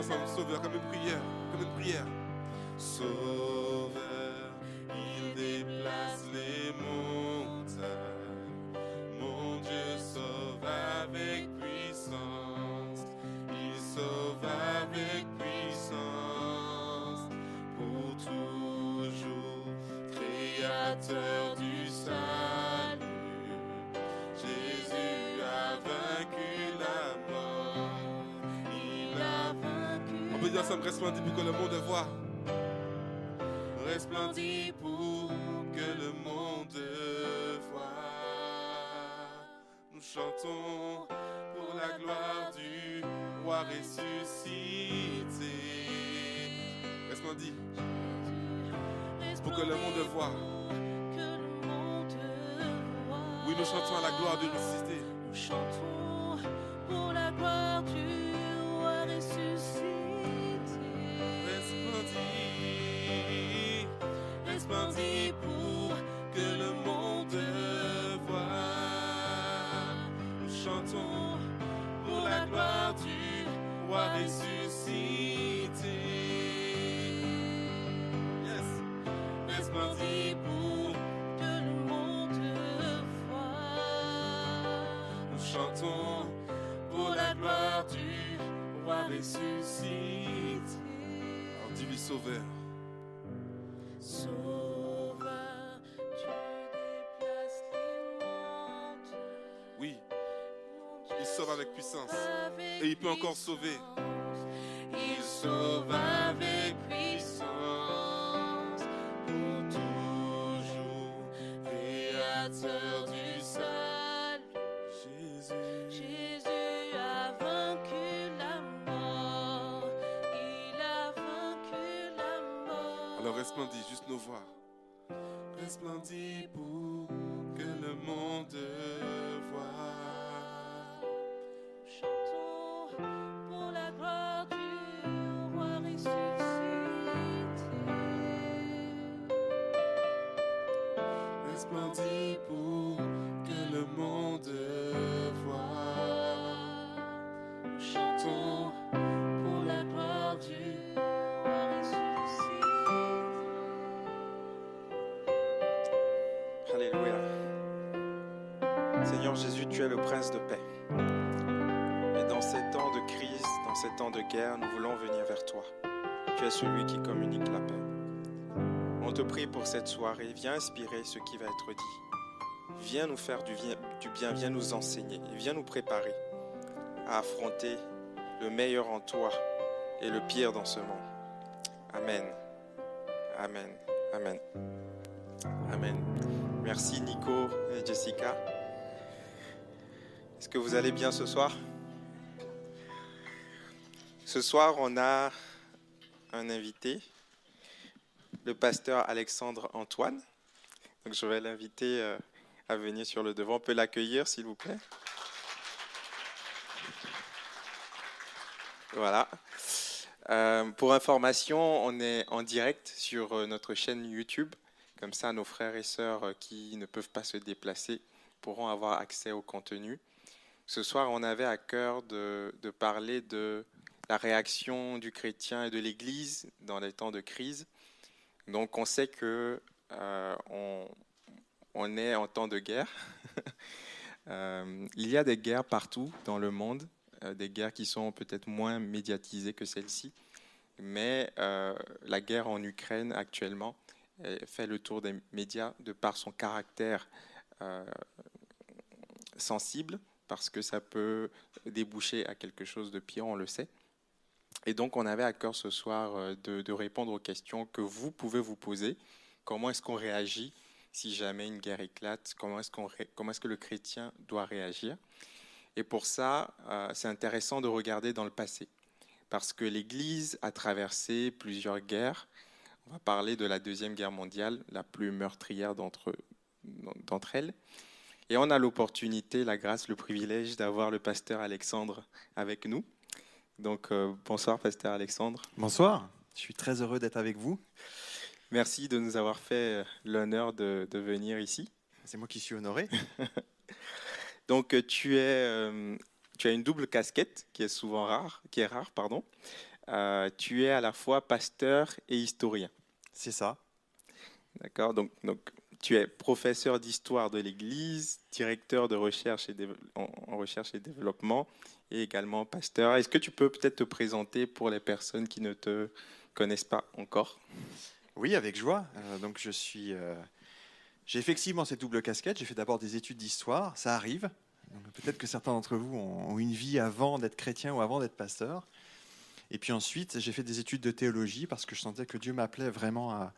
ensemble, sauveur, comme une prière, comme une prière. Sauveur, dire ensemble, resplendis pour que le monde voit. resplendit pour que le monde voie. Nous chantons pour la gloire du roi ressuscité. Resplendis pour que le monde voit. Oui, nous chantons à la gloire du ressuscité. Nous chantons pour la gloire du chantons pour la gloire du roi ressuscité. Alors dis-lui sauveur. Sauveur, tu déplaces les montagnes. Oui, il sauve avec puissance. Et il peut encore sauver. Il sauve de paix. Et dans ces temps de crise, dans ces temps de guerre, nous voulons venir vers toi. Tu es celui qui communique la paix. On te prie pour cette soirée. Viens inspirer ce qui va être dit. Viens nous faire du bien, viens nous enseigner, viens nous préparer à affronter le meilleur en toi et le pire dans ce monde. Amen. Amen. Amen. Amen. Merci Nico et Jessica. Est-ce que vous allez bien ce soir? Ce soir, on a un invité, le pasteur Alexandre Antoine. Donc je vais l'inviter euh, à venir sur le devant. On peut l'accueillir, s'il vous plaît. Voilà. Euh, pour information, on est en direct sur euh, notre chaîne YouTube. Comme ça, nos frères et sœurs qui ne peuvent pas se déplacer pourront avoir accès au contenu. Ce soir, on avait à cœur de, parler de la réaction du chrétien et de l'Église dans les temps de crise. Donc, on sait que euh, on, est en temps de guerre. Euh, il y a des guerres partout dans le monde, euh, des guerres qui sont peut-être moins médiatisées que celle-ci. Mais la guerre en Ukraine actuellement elle fait le tour des médias de par son caractère sensible, parce que ça peut déboucher à quelque chose de pire, on le sait. Et donc, on avait à cœur ce soir euh, de, répondre aux questions que vous pouvez vous poser. Comment est-ce qu'on réagit si jamais une guerre éclate? Comment est-ce qu'on comment est-ce que le chrétien doit réagir? Et pour ça, euh, c'est intéressant de regarder dans le passé, parce que l'Église a traversé plusieurs guerres. On va parler de la Deuxième Guerre mondiale, la plus meurtrière d'entre d'entre elles. Et on a l'opportunité, la grâce, le privilège d'avoir le pasteur Alexandre avec nous. Donc euh, bonsoir, pasteur Alexandre. Bonsoir, je suis très heureux d'être avec vous. Merci de nous avoir fait l'honneur de, de venir ici. C'est moi qui suis honoré. Donc tu es, euh, tu as une double casquette qui est souvent rare, qui est rare, pardon. Euh, tu es à la fois pasteur et historien. C'est ça. D'accord. Donc, donc tu es professeur d'histoire de l'Église, directeur de recherche et en, recherche et développement, et également pasteur. Est-ce que tu peux peut-être te présenter pour les personnes qui ne te connaissent pas encore? Oui, avec joie. Euh, donc je suis euh, j'ai effectivement cette double casquette. J'ai fait d'abord des études d'histoire, ça arrive. Peut-être que certains d'entre vous ont une vie avant d'être chrétien ou avant d'être pasteur. Et puis ensuite, j'ai fait des études de théologie parce que je sentais que Dieu m'appelait vraiment à,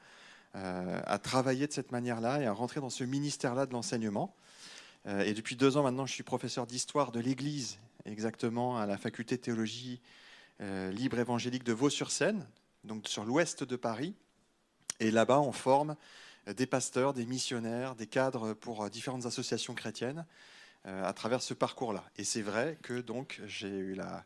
à, travailler de cette manière-là et à rentrer dans ce ministère-là de l'enseignement. Euh, et depuis deux ans maintenant, je suis professeur d'histoire de l'Église, exactement à la faculté de théologie euh, libre évangélique de Vaux-sur-Seine, donc sur l'ouest de Paris. Et là-bas, on forme des pasteurs, des missionnaires, des cadres pour différentes associations chrétiennes euh, à travers ce parcours-là. Et c'est vrai que donc j'ai eu la, euh,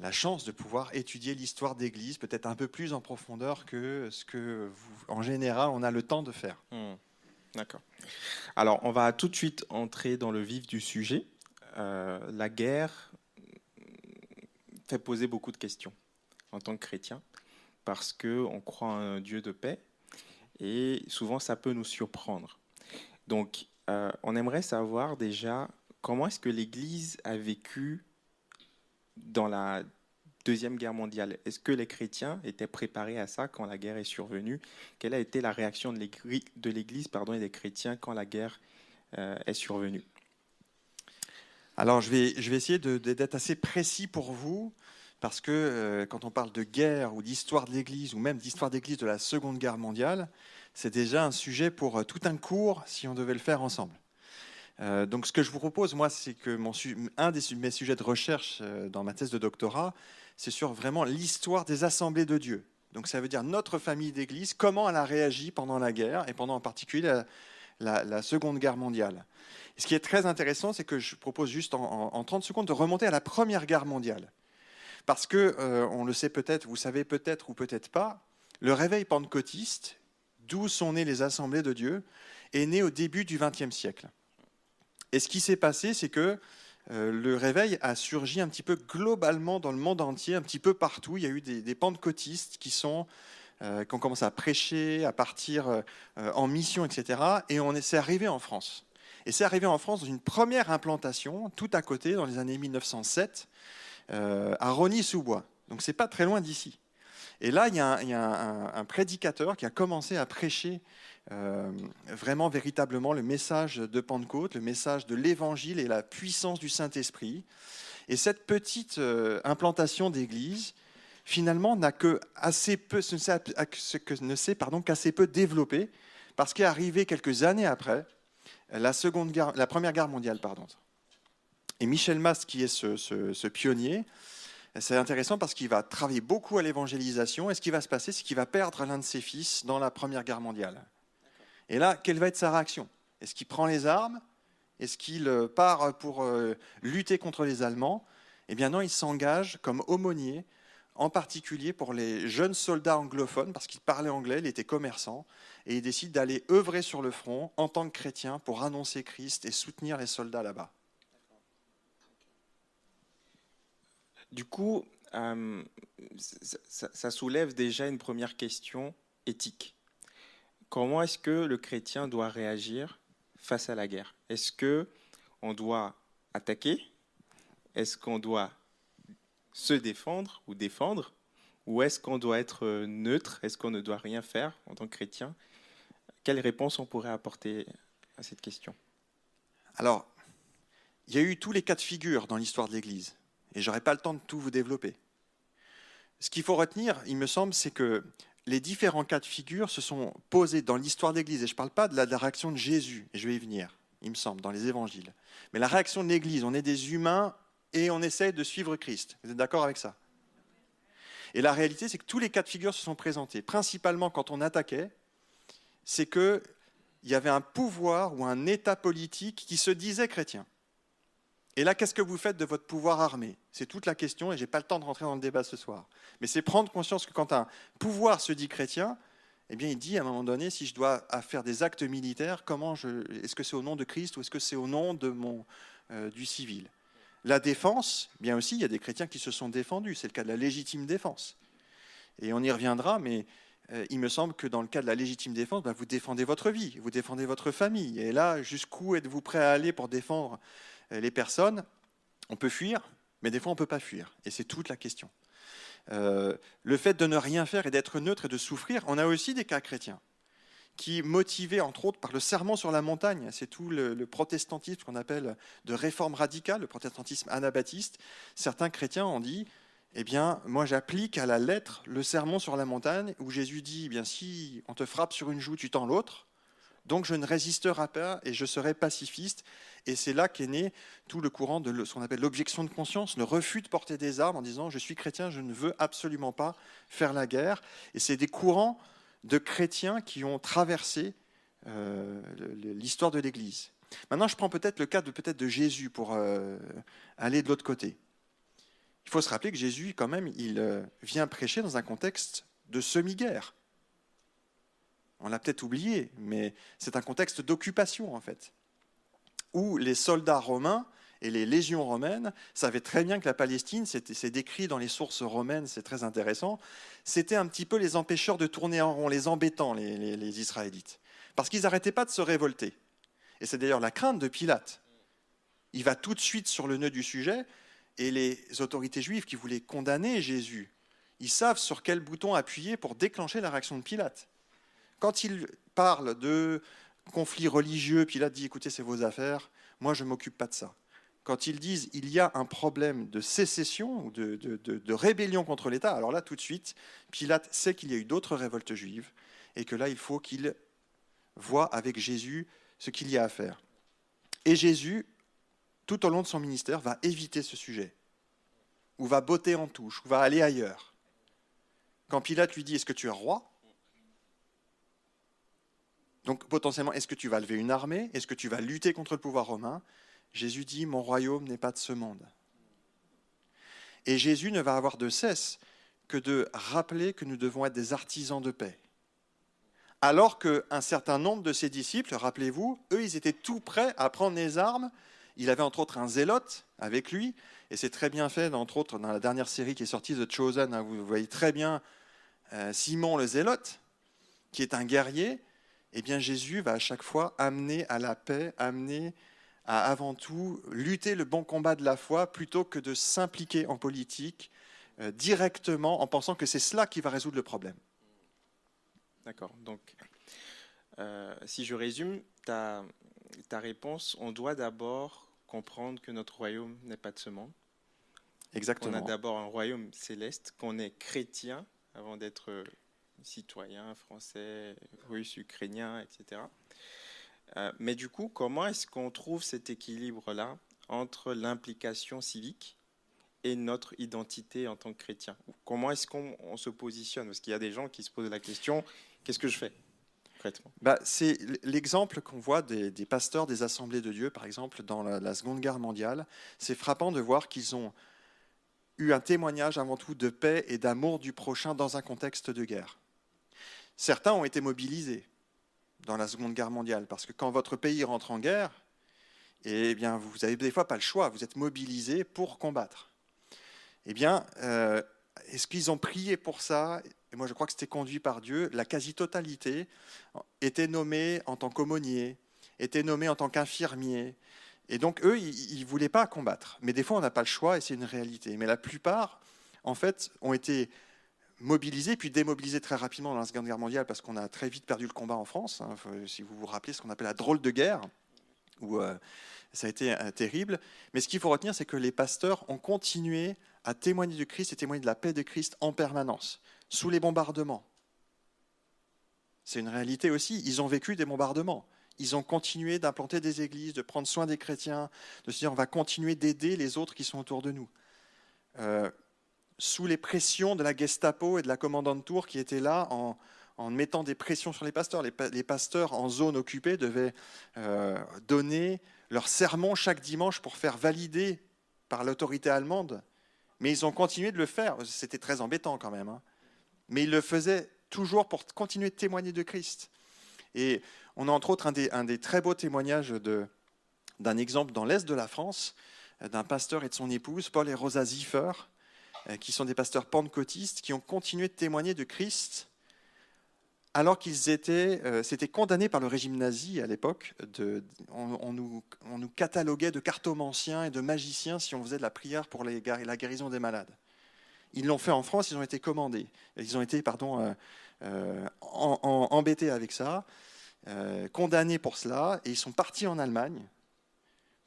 la chance de pouvoir étudier l'histoire d'Église peut-être un peu plus en profondeur que ce que, vous, en général, on a le temps de faire. Mmh. D'accord. Alors, on va tout de suite entrer dans le vif du sujet. Euh, la guerre fait poser beaucoup de questions en tant que chrétien, parce qu'on croit en un Dieu de paix, et souvent ça peut nous surprendre. Donc, euh, on aimerait savoir déjà comment est-ce que l'Église a vécu dans la Deuxième Guerre mondiale. Est-ce que les chrétiens étaient préparés à ça quand la guerre est survenue? Quelle a été la réaction de l'Église et des chrétiens quand la guerre euh, est survenue? Alors, je vais, je vais essayer d'être assez précis pour vous, parce que euh, quand on parle de guerre ou d'histoire de l'Église, ou même d'histoire d'Église de la Seconde Guerre mondiale, c'est déjà un sujet pour euh, tout un cours si on devait le faire ensemble. Euh, donc ce que je vous propose, moi, c'est que un des mes sujets de recherche euh, dans ma thèse de doctorat, c'est sur vraiment l'histoire des assemblées de Dieu. Donc ça veut dire notre famille d'Église, comment elle a réagi pendant la guerre, et pendant en particulier la, Seconde Guerre mondiale. Ce qui est très intéressant, c'est que je propose juste en, en, 30 secondes de remonter à la Première Guerre mondiale. Parce que, euh, on le sait peut-être, vous savez peut-être ou peut-être pas, le réveil pentecôtiste, d'où sont nées les assemblées de Dieu, est né au début du XXe siècle. Et ce qui s'est passé, c'est que euh, le réveil a surgi un petit peu globalement dans le monde entier, un petit peu partout. Il y a eu des, des pentecôtistes qui, euh, ont commencé à prêcher, à partir euh, en mission, etc. Et on est, arrivé en France. Et c'est arrivé en France dans une première implantation, tout à côté, dans les années 1907, euh, à Rogny-sous-Bois. Donc c'est pas très loin d'ici. Et là, il y a un prédicateur qui a commencé à prêcher euh, vraiment véritablement le message de Pentecôte, le message de l'Évangile et la puissance du Saint-Esprit. Et cette petite euh, implantation d'église, finalement, n'a que assez peu, ce ne s'est qu'assez peu développé, parce qu'est arrivé quelques années après la seconde guerre, la première guerre mondiale, pardon. Et Michel Mast, qui est ce pionnier, c'est intéressant parce qu'il va travailler beaucoup à l'évangélisation et ce qui va se passer, c'est qu'il va perdre l'un de ses fils dans la Première Guerre mondiale. Et là, quelle va être sa réaction? Est-ce qu'il prend les armes? Est-ce qu'il part pour euh, lutter contre les Allemands? Eh bien non, il s'engage comme aumônier, en particulier pour les jeunes soldats anglophones, parce qu'il parlait anglais, il était commerçant, et il décide d'aller œuvrer sur le front en tant que chrétien pour annoncer Christ et soutenir les soldats là-bas. Du coup, euh, ça, soulève déjà une première question éthique. Comment est-ce que le chrétien doit réagir face à la guerre? Est-ce que on doit attaquer? Est-ce qu'on doit se défendre ou défendre? Ou est-ce qu'on doit être neutre? Est-ce qu'on ne doit rien faire en tant que chrétien? Quelle réponse on pourrait apporter à cette question? Alors, il y a eu tous les cas de figure dans l'histoire de l'Église, et j'aurai pas le temps de tout vous développer. Ce qu'il faut retenir, il me semble, c'est que les différents cas de figure se sont posés dans l'histoire de l'Église. Et je ne parle pas de la, réaction de Jésus, et je vais y venir, il me semble, dans les évangiles. Mais la réaction de l'Église, on est des humains et on essaie de suivre Christ. Vous êtes d'accord avec ça? Et la réalité, c'est que tous les cas de figure se sont présentés. Principalement quand on attaquait, c'est qu'il il y avait un pouvoir ou un État politique qui se disait chrétien. Et là, qu'est-ce que vous faites de votre pouvoir armé? C'est toute la question, et je n'ai pas le temps de rentrer dans le débat ce soir. Mais c'est prendre conscience que quand un pouvoir se dit chrétien, eh bien, il dit à un moment donné, si je dois faire des actes militaires, comment je, est-ce que c'est au nom de Christ ou est-ce que c'est au nom euh, du civil? La défense, bien aussi, il y a des chrétiens qui se sont défendus. C'est le cas de la légitime défense. Et on y reviendra, mais euh, il me semble que dans le cas de la légitime défense, bah, vous défendez votre vie, vous défendez votre famille. Et là, jusqu'où êtes-vous prêt à aller pour défendre les personnes, on peut fuir, mais des fois on ne peut pas fuir. Et c'est toute la question. Euh, le fait de ne rien faire et d'être neutre et de souffrir, on a aussi des cas chrétiens qui, motivés entre autres par le serment sur la montagne, c'est tout le, protestantisme qu'on appelle de réforme radicale, le protestantisme anabaptiste, certains chrétiens ont dit, eh bien, moi j'applique à la lettre le sermon sur la montagne où Jésus dit, eh bien, si on te frappe sur une joue, tu tends l'autre, donc je ne résisterai pas et je serai pacifiste. Et c'est là qu'est né tout le courant de ce qu'on appelle l'objection de conscience, le refus de porter des armes en disant je suis chrétien, je ne veux absolument pas faire la guerre. Et c'est des courants de chrétiens qui ont traversé euh, l'histoire de l'Église. Maintenant, je prends peut-être le cas de peut-être de Jésus pour euh, aller de l'autre côté. Il faut se rappeler que Jésus, quand même, il euh, vient prêcher dans un contexte de semi-guerre. On l'a peut-être oublié, mais c'est un contexte d'occupation en fait, où les soldats romains et les légions romaines savaient très bien que la Palestine, c'est décrit dans les sources romaines, c'est très intéressant, c'était un petit peu les empêcheurs de tourner en rond, les embêtants, les, Israélites, parce qu'ils n'arrêtaient pas de se révolter. Et c'est d'ailleurs la crainte de Pilate. Il va tout de suite sur le nœud du sujet, et les autorités juives qui voulaient condamner Jésus, ils savent sur quel bouton appuyer pour déclencher la réaction de Pilate. Quand il parle de conflits religieux, Pilate dit écoutez, c'est vos affaires, moi je ne m'occupe pas de ça. Quand ils disent il y a un problème de sécession ou de, rébellion contre l'État, alors là tout de suite, Pilate sait qu'il y a eu d'autres révoltes juives et que là il faut qu'il voit avec Jésus ce qu'il y a à faire. Et Jésus, tout au long de son ministère, va éviter ce sujet, ou va botter en touche, ou va aller ailleurs. Quand Pilate lui dit Est-ce que tu es roi? Donc potentiellement, est-ce que tu vas lever une armée? Est-ce que tu vas lutter contre le pouvoir romain? Jésus dit, mon royaume n'est pas de ce monde. Et Jésus ne va avoir de cesse que de rappeler que nous devons être des artisans de paix. Alors qu'un certain nombre de ses disciples, rappelez-vous, eux, ils étaient tout prêts à prendre les armes. Il avait entre autres un zélote avec lui, et c'est très bien fait, entre autres, dans la dernière série qui est sortie, The Chosen, hein, vous voyez très bien euh, Simon le zélote, qui est un guerrier, eh bien Jésus va à chaque fois amener à la paix, amener à avant tout lutter le bon combat de la foi plutôt que de s'impliquer en politique euh, directement en pensant que c'est cela qui va résoudre le problème. D'accord. Donc, euh, si je résume ta, ta réponse, on doit d'abord comprendre que notre royaume n'est pas de ce monde. Exactement. On a d'abord un royaume céleste, qu'on est chrétien avant d'être citoyens français, russes, ukrainiens, etc. Euh, mais du coup, comment est-ce qu'on trouve cet équilibre-là entre l'implication civique et notre identité en tant que chrétien? Comment est-ce qu'on se positionne? Parce qu'il y a des gens qui se posent la question, qu'est-ce que je fais bah, C'est l'exemple qu'on voit des, pasteurs des assemblées de Dieu, par exemple, dans la Seconde Guerre mondiale. C'est frappant de voir qu'ils ont eu un témoignage avant tout de paix et d'amour du prochain dans un contexte de guerre. Certains ont été mobilisés dans la Seconde Guerre mondiale, parce que quand votre pays rentre en guerre, eh bien, vous n'avez des fois pas le choix, vous êtes mobilisés pour combattre. Eh bien, euh, est-ce qu'ils ont prié pour ça? Et moi, je crois que c'était conduit par Dieu. La quasi-totalité était nommée en tant qu'aumônier, était nommée en tant qu'infirmier. Et donc, eux, ils ne voulaient pas combattre. Mais des fois, on n'a pas le choix et c'est une réalité. Mais la plupart, en fait, ont été mobilisé puis démobilisé très rapidement dans la Seconde Guerre mondiale parce qu'on a très vite perdu le combat en France. Hein. si vous vous rappelez ce qu'on appelle la drôle de guerre, où euh, ça a été euh, terrible. Mais ce qu'il faut retenir, c'est que les pasteurs ont continué à témoigner du Christ et témoigner de la paix de Christ en permanence, sous les bombardements. C'est une réalité aussi. Ils ont vécu des bombardements. Ils ont continué d'implanter des églises, de prendre soin des chrétiens, de se dire on va continuer d'aider les autres qui sont autour de nous. Euh, sous les pressions de la Gestapo et de la commandante Tour qui étaient là en, mettant des pressions sur les pasteurs. Les, pa- les pasteurs en zone occupée devaient euh, donner leur sermon chaque dimanche pour faire valider par l'autorité allemande. Mais ils ont continué de le faire. C'était très embêtant quand même. hein. Mais ils le faisaient toujours pour continuer de témoigner de Christ. Et on a entre autres un des, un des très beaux témoignages d'un exemple dans l'Est de la France, euh, d'un pasteur et de son épouse, Paul et Rosa Ziffer, qui sont des pasteurs pentecôtistes, qui ont continué de témoigner de Christ alors qu'ils étaient, euh, condamnés par le régime nazi à l'époque. On, nous, on nous cataloguait de cartomanciens et de magiciens si on faisait de la prière pour la guérison des malades. Ils l'ont fait en France, ils ont été commandés. Ils ont été, pardon, euh, euh, embêtés avec ça, euh, condamnés pour cela, et ils sont partis en Allemagne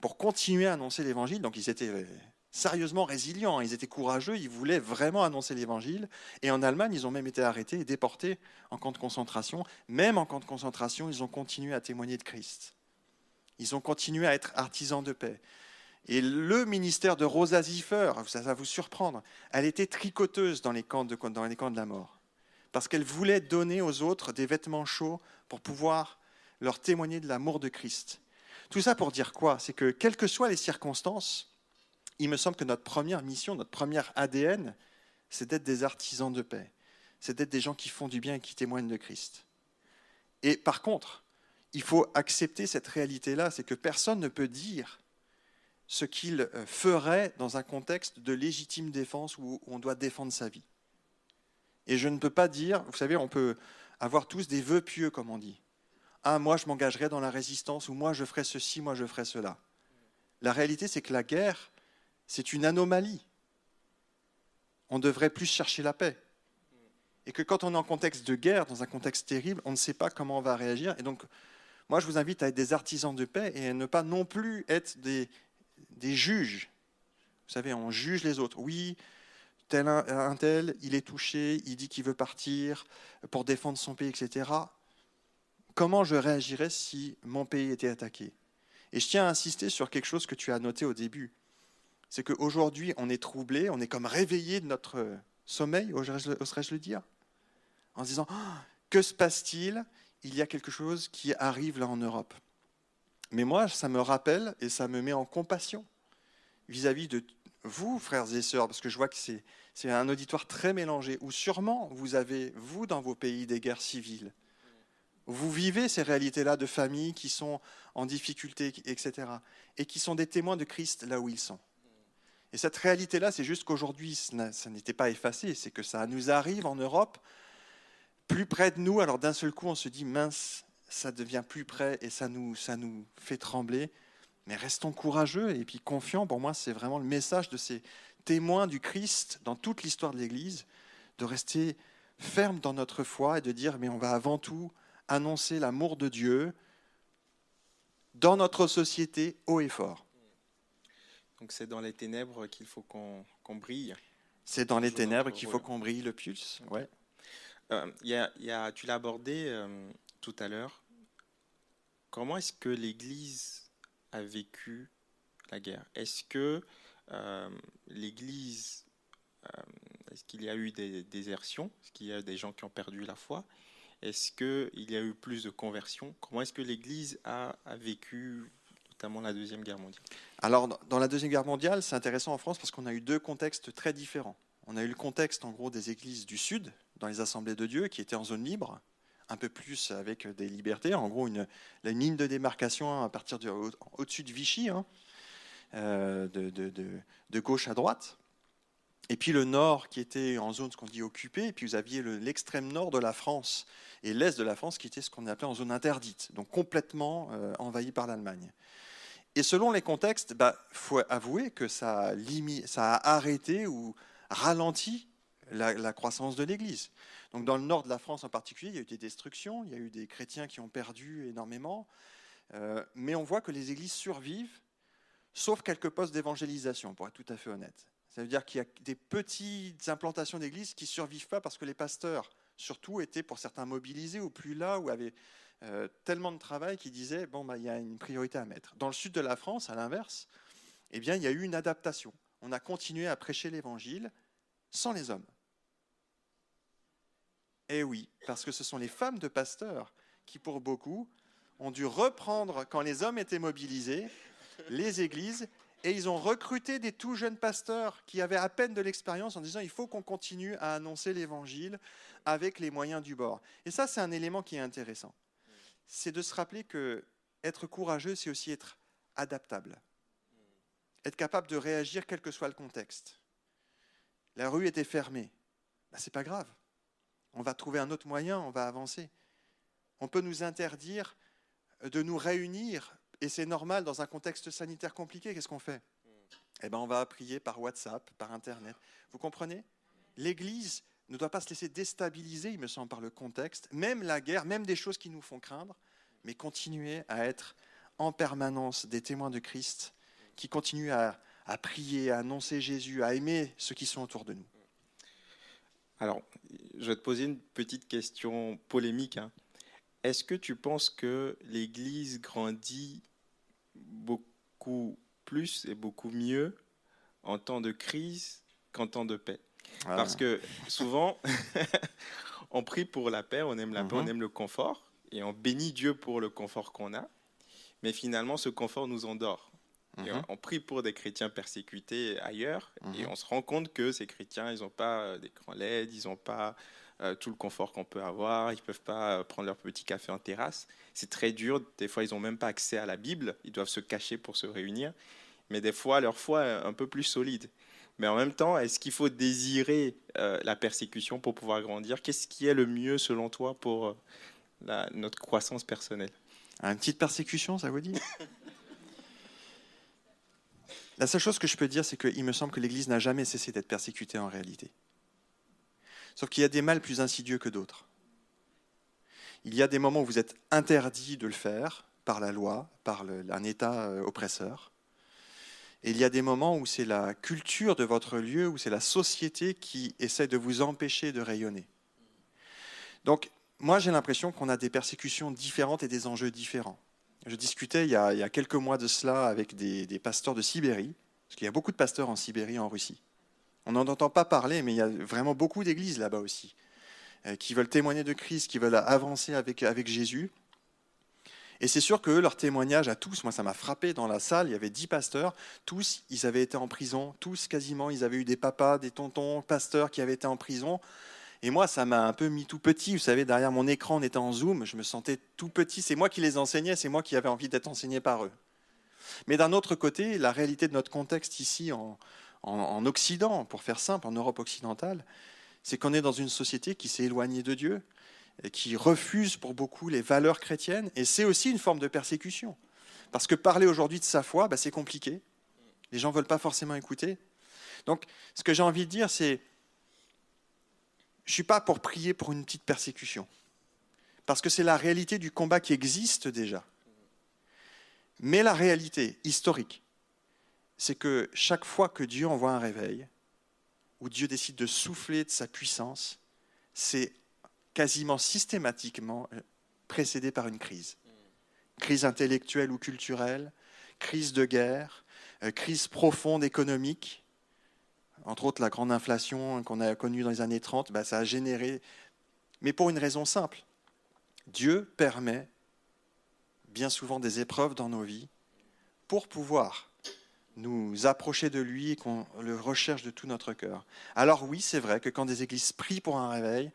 pour continuer à annoncer l'évangile. Donc ils étaient euh, sérieusement résilients, ils étaient courageux, ils voulaient vraiment annoncer l'évangile. Et en Allemagne, ils ont même été arrêtés et déportés en camp de concentration. Même en camp de concentration, ils ont continué à témoigner de Christ. Ils ont continué à être artisans de paix. Et le ministère de Rosa Ziffer, ça va vous surprendre, elle était tricoteuse dans les camps de, dans les camps de la mort. Parce qu'elle voulait donner aux autres des vêtements chauds pour pouvoir leur témoigner de l'amour de Christ. Tout ça pour dire quoi? C'est que, quelles que soient les circonstances, il me semble que notre première mission, notre première ADN, c'est d'être des artisans de paix. C'est d'être des gens qui font du bien et qui témoignent de Christ. Et par contre, il faut accepter cette réalité-là, c'est que personne ne peut dire ce qu'il euh, ferait dans un contexte de légitime défense où on doit défendre sa vie. Et je ne peux pas dire, vous savez, on peut avoir tous des vœux pieux, comme on dit. Ah, moi, je m'engagerai dans la résistance, ou moi, je ferai ceci, moi, je ferai cela. La réalité, c'est que la guerre, c'est une anomalie. On devrait plus chercher la paix. Et que quand on est en contexte de guerre, dans un contexte terrible, on ne sait pas comment on va réagir. Et donc, moi, je vous invite à être des artisans de paix et à ne pas non plus être des, juges. Vous savez, on juge les autres. Oui, tel un, un tel, il est touché, il dit qu'il veut partir pour défendre son pays, etc. Comment je réagirais si mon pays était attaqué? Et je tiens à insister sur quelque chose que tu as noté au début. C'est qu'aujourd'hui, on est troublé, on est comme réveillé de notre sommeil, oserais-je le dire? En se disant, Ah, que se passe-t-il? Il y a quelque chose qui arrive là en Europe. Mais moi, ça me rappelle et ça me met en compassion vis-à-vis de vous, frères et sœurs, parce que je vois que c'est un auditoire très mélangé, où sûrement vous avez, vous, dans vos pays, des guerres civiles. Vous vivez ces réalités-là de familles qui sont en difficulté, etc. Et qui sont des témoins de Christ là où ils sont. Et cette réalité-là, c'est juste qu'aujourd'hui, ça n'était pas effacé, c'est que ça nous arrive en Europe, plus près de nous, alors d'un seul coup, on se dit, mince, ça devient plus près et ça nous, ça nous fait trembler. Mais restons courageux et puis confiants. Pour moi, c'est vraiment le message de ces témoins du Christ dans toute l'histoire de l'Église, de rester ferme dans notre foi et de dire, mais on va avant tout annoncer l'amour de Dieu dans notre société haut et fort. Donc c'est dans les ténèbres qu'il faut qu'on brille. C'est dans les ténèbres qu'il faut qu'on brille le. Ok. Ouais. Euh, y a- il y a- tu l'as abordé euh, tout à l'heure. Comment est-ce que l'Église a vécu la guerre? Est-ce que euh, l'Église, euh, est-ce qu'il y a eu des désertions? Est-ce qu'il y a des gens qui ont perdu la foi? Est-ce qu'il y a eu plus de conversions? Comment est-ce que l'Église a, a vécu notamment la Deuxième Guerre mondiale Alors, dans- la Deuxième Guerre mondiale, c'est intéressant en France parce qu'on a eu deux contextes très différents. On a eu le contexte, en gros, des églises du Sud, dans les assemblées de Dieu, qui étaient en zone libre, un peu plus avec des libertés. En gros, une, ligne de démarcation à partir de au- au-dessus de Vichy, hein, euh, de, gauche à droite. Et puis le nord qui était en zone, ce qu'on dit occupée, et puis vous aviez le- l'extrême nord de la France et l'est de la France qui était ce qu'on appelait en zone interdite, donc complètement euh, par l'Allemagne. Et selon les contextes, il faut avouer que ça a, arrêté ou ralenti la, croissance de l'Église. Donc dans le nord de la France en particulier, il y a eu des destructions, il y a eu des chrétiens qui ont perdu énormément, euh, mais on voit que les églises survivent, sauf quelques postes d'évangélisation, pour être tout à fait honnête. Ça veut dire qu'il y a des petites implantations d'églises qui survivent pas parce que les pasteurs, surtout, étaient pour certains mobilisés ou plus là, ou avaient euh, tellement de travail qu'ils disaient bon, bah, il y a une priorité à mettre. Dans le sud de la France, à l'inverse, eh bien, il y a eu une adaptation. On a continué à prêcher l'évangile sans les hommes. Eh oui, parce que ce sont les femmes de pasteurs qui, pour beaucoup, ont dû reprendre, quand les hommes étaient mobilisés, les églises, et ils ont recruté des tout jeunes pasteurs qui avaient à peine de l'expérience en disant il faut qu'on continue à annoncer l'évangile avec les moyens du bord. Et ça, c'est un élément qui est intéressant. C'est de se rappeler que être courageux, c'est aussi être adaptable. Être capable de réagir quel que soit le contexte. La rue était fermée. Ben, c'est pas grave. On va trouver un autre moyen, on va avancer. On peut nous interdire de nous réunir, et c'est normal dans un contexte sanitaire compliqué. Qu'est-ce qu'on fait? Eh ben, on va prier par WhatsApp, par Internet. Vous comprenez? L'Église ne doit pas se laisser déstabiliser, il me semble, par le contexte, même la guerre, même des choses qui nous font craindre, mais continuer à être en permanence des témoins de Christ qui continuent à, prier, à annoncer Jésus, à aimer ceux qui sont autour de nous. Alors, je vais te poser une petite question polémique. hein. Est-ce que tu penses que l'Église grandit beaucoup plus et beaucoup mieux en temps de crise qu'en temps de paix? Parce que souvent, on prie pour la paix, on aime la paix, Mhm. on aime le confort, et on bénit Dieu pour le confort qu'on a, mais finalement, ce confort nous endort. Et Mhm. on prie pour des chrétiens persécutés ailleurs, et Mhm. on se rend compte que ces chrétiens, ils n'ont pas euh, d'écran LED, ils n'ont pas euh, tout le confort qu'on peut avoir, ils ne peuvent pas euh, prendre leur petit café en terrasse. C'est très dur, des fois, ils n'ont même pas accès à la Bible, ils doivent se cacher pour se réunir, mais des fois, leur foi est un peu plus solide. Mais en même temps, est-ce qu'il faut désirer euh, la persécution pour pouvoir grandir? Qu'est-ce qui est le mieux, selon toi, pour euh, notre croissance personnelle? Une petite persécution, ça vous dit? La seule chose que je peux dire, c'est qu'il me semble que l'Église n'a jamais cessé d'être persécutée en réalité. Sauf qu'il y a des mâles plus insidieux que d'autres. Il y a des moments où vous êtes interdit de le faire par la loi, par un État euh, oppresseur. Et il y a des moments où c'est la culture de votre lieu, où c'est la société qui essaie de vous empêcher de rayonner. Donc, moi, j'ai l'impression qu'on a des persécutions différentes et des enjeux différents. Je discutais il y a, quelques mois de cela avec des, pasteurs de Sibérie, parce qu'il y a beaucoup de pasteurs en Sibérie, en Russie. On n'en entend pas parler, mais il y a vraiment beaucoup d'églises là-bas aussi, euh, qui veulent témoigner de Christ, qui veulent avancer avec Jésus. Et c'est sûr que leur témoignage à tous, moi ça m'a frappé dans la salle, il y avait dix pasteurs, tous ils avaient été en prison, tous quasiment, ils avaient eu des papas, des tontons, pasteurs qui avaient été en prison. Et moi, ça m'a un peu mis tout petit. Vous savez, derrière mon écran, on était en zoom, je me sentais tout petit. C'est moi qui les enseignais, c'est moi qui avais envie d'être enseigné par eux. Mais d'un autre côté, la réalité de notre contexte ici en, en- en Occident, pour faire simple, en Europe occidentale, c'est qu'on est dans une société qui s'est éloignée de Dieu, et qui refuse pour beaucoup les valeurs chrétiennes, et c'est aussi une forme de persécution. Parce que parler aujourd'hui de sa foi, bah, c'est compliqué. Les gens ne veulent pas forcément écouter. Donc, ce que j'ai envie de dire, c'est je ne suis pas pour prier pour une petite persécution, parce que c'est la réalité du combat qui existe déjà. Mais la réalité historique, c'est que chaque fois que Dieu envoie un réveil, où Dieu décide de souffler de sa puissance, c'est quasiment systématiquement euh, précédé par une crise. Crise intellectuelle ou culturelle, crise de guerre, euh, crise profonde économique, entre autres la grande inflation qu'on a connue dans les années 30, bah, ça a généré, mais pour une raison simple. Dieu permet bien souvent des épreuves dans nos vies pour pouvoir nous approcher de lui et qu'on le recherche de tout notre cœur. Alors oui, c'est vrai que quand des églises prient pour un réveil,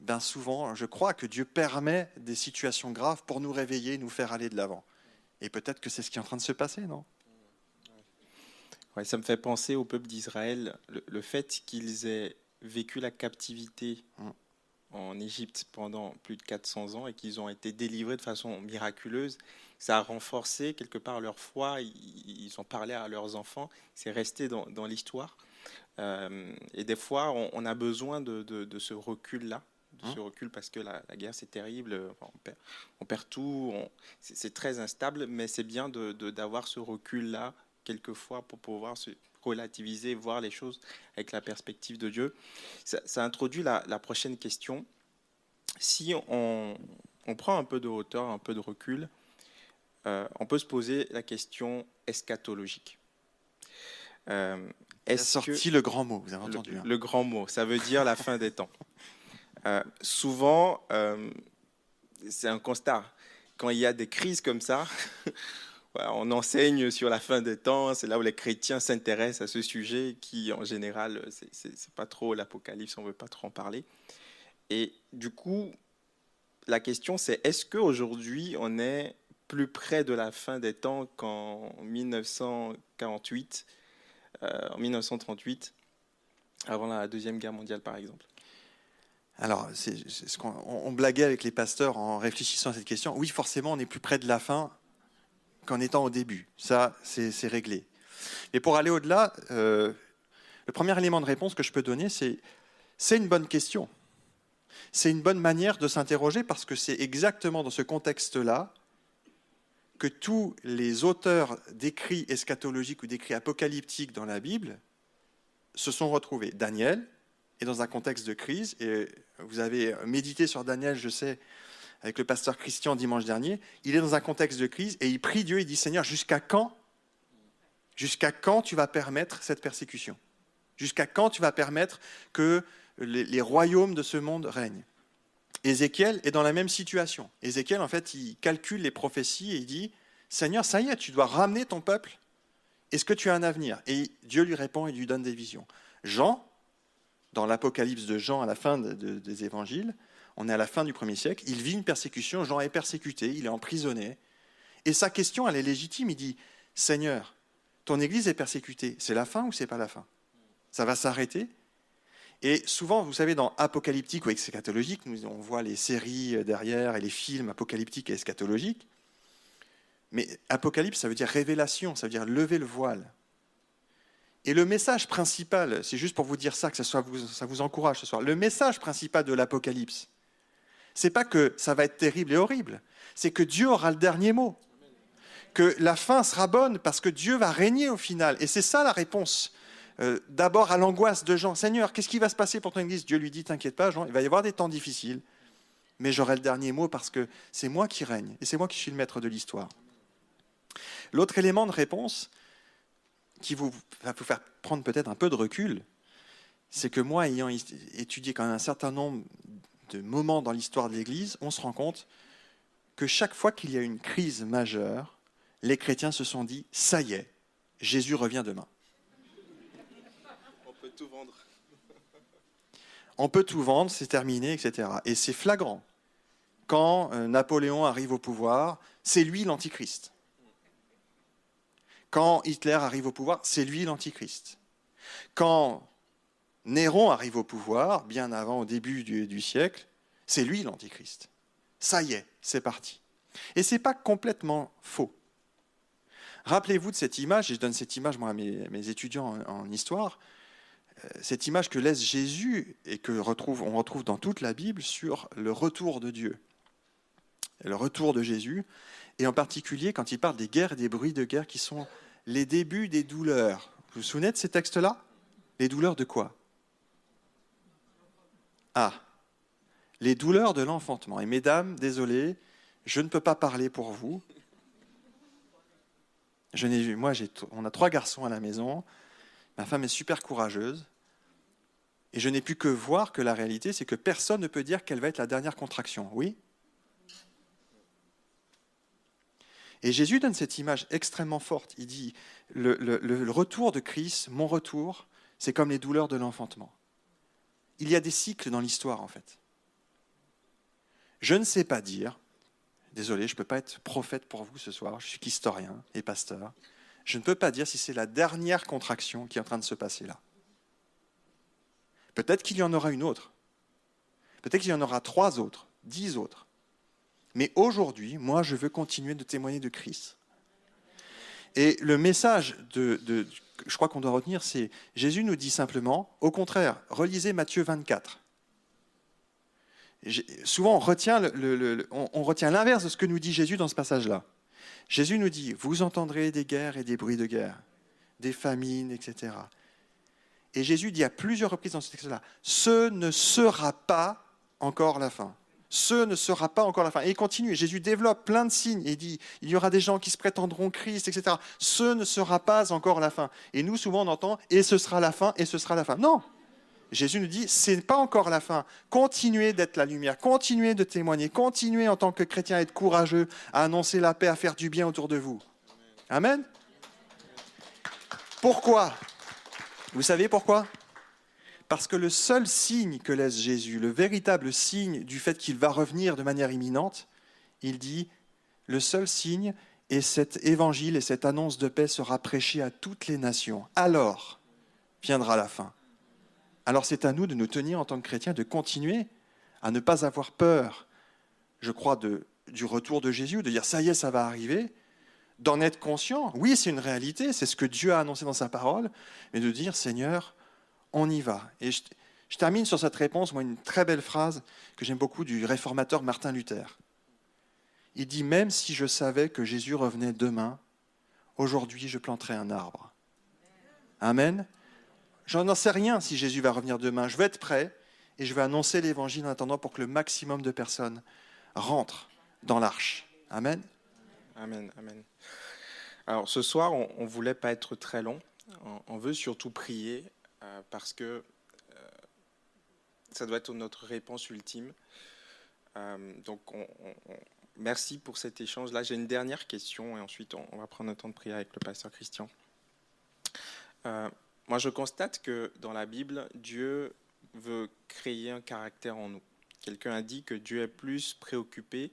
ben souvent, je crois que Dieu permet des situations graves pour nous réveiller, nous faire aller de l'avant. Et peut-être que c'est ce qui est en train de se passer, non? Ouais, ça me fait penser au peuple d'Israël, le, le fait qu'ils aient vécu la captivité Mm. en Égypte pendant plus de 400 ans et qu'ils ont été délivrés de façon miraculeuse, ça a renforcé quelque part leur foi, ils, ils ont parlé à leurs enfants, c'est resté dans, dans l'histoire. Euh, et des fois, on, on a besoin de, de- de ce recul-là, de ce recul parce que la, la guerre c'est terrible, Enfin, on, perd, on perd tout, on- c'est c'est très instable, mais c'est bien de- de- d'avoir ce recul-là quelquefois pour pouvoir se relativiser, voir les choses avec la perspective de Dieu. Ça, ça introduit la, la prochaine question. Si on, on prend un peu de hauteur, un peu de recul, euh, on peut se poser la question eschatologique. Euh, a est-ce que- sorti le grand mot, vous avez le, entendu. hein. le grand mot, ça veut dire la fin des temps. Euh, souvent, euh, c'est un constat. Quand il y a des crises comme ça, on enseigne sur la fin des temps. C'est là où les chrétiens s'intéressent à ce sujet qui, en général, c'est pas trop l'Apocalypse. On veut pas trop en parler. Et du coup, la question, c'est est-ce qu'aujourd'hui, on est plus près de la fin des temps qu'en 1948, euh, en 1938, avant la Deuxième Guerre mondiale, par exemple? Alors, on blaguait avec les pasteurs en réfléchissant à cette question. Oui, forcément, on est plus près de la fin qu'en étant au début. Ça, c'est, réglé. Mais pour aller au-delà, euh, le premier élément de réponse que je peux donner, c'est c'est une bonne question c'est une bonne manière de s'interroger parce que c'est exactement dans ce contexte-là que tous les auteurs d'écrits eschatologiques ou d'écrits apocalyptiques dans la Bible se sont retrouvés. Daniel est dans un contexte de crise, et vous avez médité sur Daniel, je sais, avec le pasteur Christian dimanche dernier, il est dans un contexte de crise et il prie Dieu, il dit Seigneur, jusqu'à quand Jusqu'à quand tu vas permettre cette persécution? Jusqu'à quand tu vas permettre que les, royaumes de ce monde règnent? Ézéchiel est dans la même situation. Ézéchiel, en fait, il calcule les prophéties et il dit Seigneur, ça y est, tu dois ramener ton peuple. Est-ce que tu as un avenir? Et Dieu lui répond et lui donne des visions. Jean, dans l'Apocalypse de Jean à la fin des évangiles, on est à la fin du premier siècle, il vit une persécution, Jean est persécuté, il est emprisonné. Et sa question, elle est légitime. Il dit Seigneur, ton Église est persécutée, c'est la fin ou c'est pas la fin? Ça va s'arrêter? Et souvent, vous savez, dans apocalyptique ou eschatologique, on voit les séries derrière et les films apocalyptiques et eschatologiques. Mais apocalypse, ça veut dire révélation, ça veut dire lever le voile. Et le message principal, c'est juste pour vous dire ça, que ça, vous, encourage ce soir, le message principal de l'Apocalypse, c'est pas que ça va être terrible et horrible, c'est que Dieu aura le dernier mot, que la fin sera bonne parce que Dieu va régner au final. Et c'est ça la réponse euh, d'abord à l'angoisse de Jean. Seigneur, qu'est-ce qui va se passer pour ton Église? Dieu lui dit, t'inquiète pas, Jean, il va y avoir des temps difficiles, mais j'aurai le dernier mot parce que c'est moi qui règne et c'est moi qui suis le maître de l'histoire. L'autre élément de réponse qui vous, va vous faire prendre peut-être un peu de recul, c'est que moi, ayant étudié quand même un certain nombre de moments dans l'histoire de l'Église, on se rend compte que chaque fois qu'il y a une crise majeure, les chrétiens se sont dit, ça y est, Jésus revient demain. on peut tout vendre, c'est terminé, etc. Et c'est flagrant. Quand euh, Napoléon arrive au pouvoir, c'est lui l'antichrist. Quand Hitler arrive au pouvoir, c'est lui l'antichrist. Quand Néron arrive au pouvoir, bien avant, au début du, siècle, c'est lui l'antichrist. Ça y est, c'est parti. Et ce n'est pas complètement faux. Rappelez-vous de cette image, et je donne cette image à mes, étudiants en histoire, cette image que laisse Jésus et que retrouve, on retrouve dans toute la Bible sur le retour de Dieu. le retour de Jésus, et en particulier quand il parle des guerres et des bruits de guerre qui sont les débuts des douleurs. Vous vous souvenez de ces textes-là? Les douleurs de quoi? Ah, les douleurs de l'enfantement. Et mesdames, désolé, je ne peux pas parler pour vous. Je n'ai, moi, on a trois garçons à la maison. Ma femme est super courageuse. Et je n'ai pu que voir que la réalité, c'est que personne ne peut dire quelle va être la dernière contraction. Oui? Et Jésus donne cette image extrêmement forte. Il dit, le, retour de Christ, mon retour, c'est comme les douleurs de l'enfantement. Il y a des cycles dans l'histoire, en fait. Je ne sais pas dire, désolé, je ne peux pas être prophète pour vous ce soir, je suis historien et pasteur, je ne peux pas dire si c'est la dernière contraction qui est en train de se passer là. Peut-être qu'il y en aura une autre. Peut-être qu'il y en aura trois autres, dix autres. Mais aujourd'hui, moi, je veux continuer de témoigner de Christ. Et le message de, je crois qu'on doit retenir, c'est Jésus nous dit simplement, au contraire, relisez Matthieu 24. Souvent, on retient, on retient l'inverse de ce que nous dit Jésus dans ce passage-là. Jésus nous dit, vous entendrez des guerres et des bruits de guerre, des famines, etc. Et Jésus dit à plusieurs reprises dans ce texte-là, ce ne sera pas encore la fin. Ce ne sera pas encore la fin. Et il continue, et Jésus développe plein de signes, et il dit, il y aura des gens qui se prétendront Christ, etc. Ce ne sera pas encore la fin. Et nous, souvent, on entend, et ce sera la fin, et ce sera la fin. Non Jésus nous dit, c'est pas encore la fin. Continuez d'être la lumière, continuez de témoigner, continuez en tant que chrétien à être courageux, à annoncer la paix, à faire du bien autour de vous. Amen? Pourquoi? Vous savez pourquoi? Parce que le seul signe que laisse Jésus, le véritable signe du fait qu'il va revenir de manière imminente, il dit, le seul signe est cet évangile et cette annonce de paix sera prêchée à toutes les nations. Alors viendra la fin. Alors c'est à nous de nous tenir en tant que chrétiens, de continuer à ne pas avoir peur, je crois, du retour de Jésus, de dire ça y est, ça va arriver, d'en être conscient. Oui, c'est une réalité, c'est ce que Dieu a annoncé dans sa parole, mais de dire Seigneur, on y va. Et je, termine sur cette réponse, moi, une très belle phrase que j'aime beaucoup du réformateur Martin Luther. Il dit Même si je savais que Jésus revenait demain, aujourd'hui je planterai un arbre. Amen. Je n'en sais rien si Jésus va revenir demain. Je vais être prêt et je vais annoncer l'évangile en attendant pour que le maximum de personnes rentrent dans l'arche. Amen. Amen, amen. Alors ce soir, on ne voulait pas être très long. On, veut surtout prier parce que euh, ça doit être notre réponse ultime. Euh, donc on- on- on- merci pour cet échange. Là, j'ai une dernière question et ensuite on, va prendre un temps de prière avec le pasteur Christian. Euh, moi, je constate que dans la Bible, Dieu veut créer un caractère en nous. Quelqu'un a dit que Dieu est plus préoccupé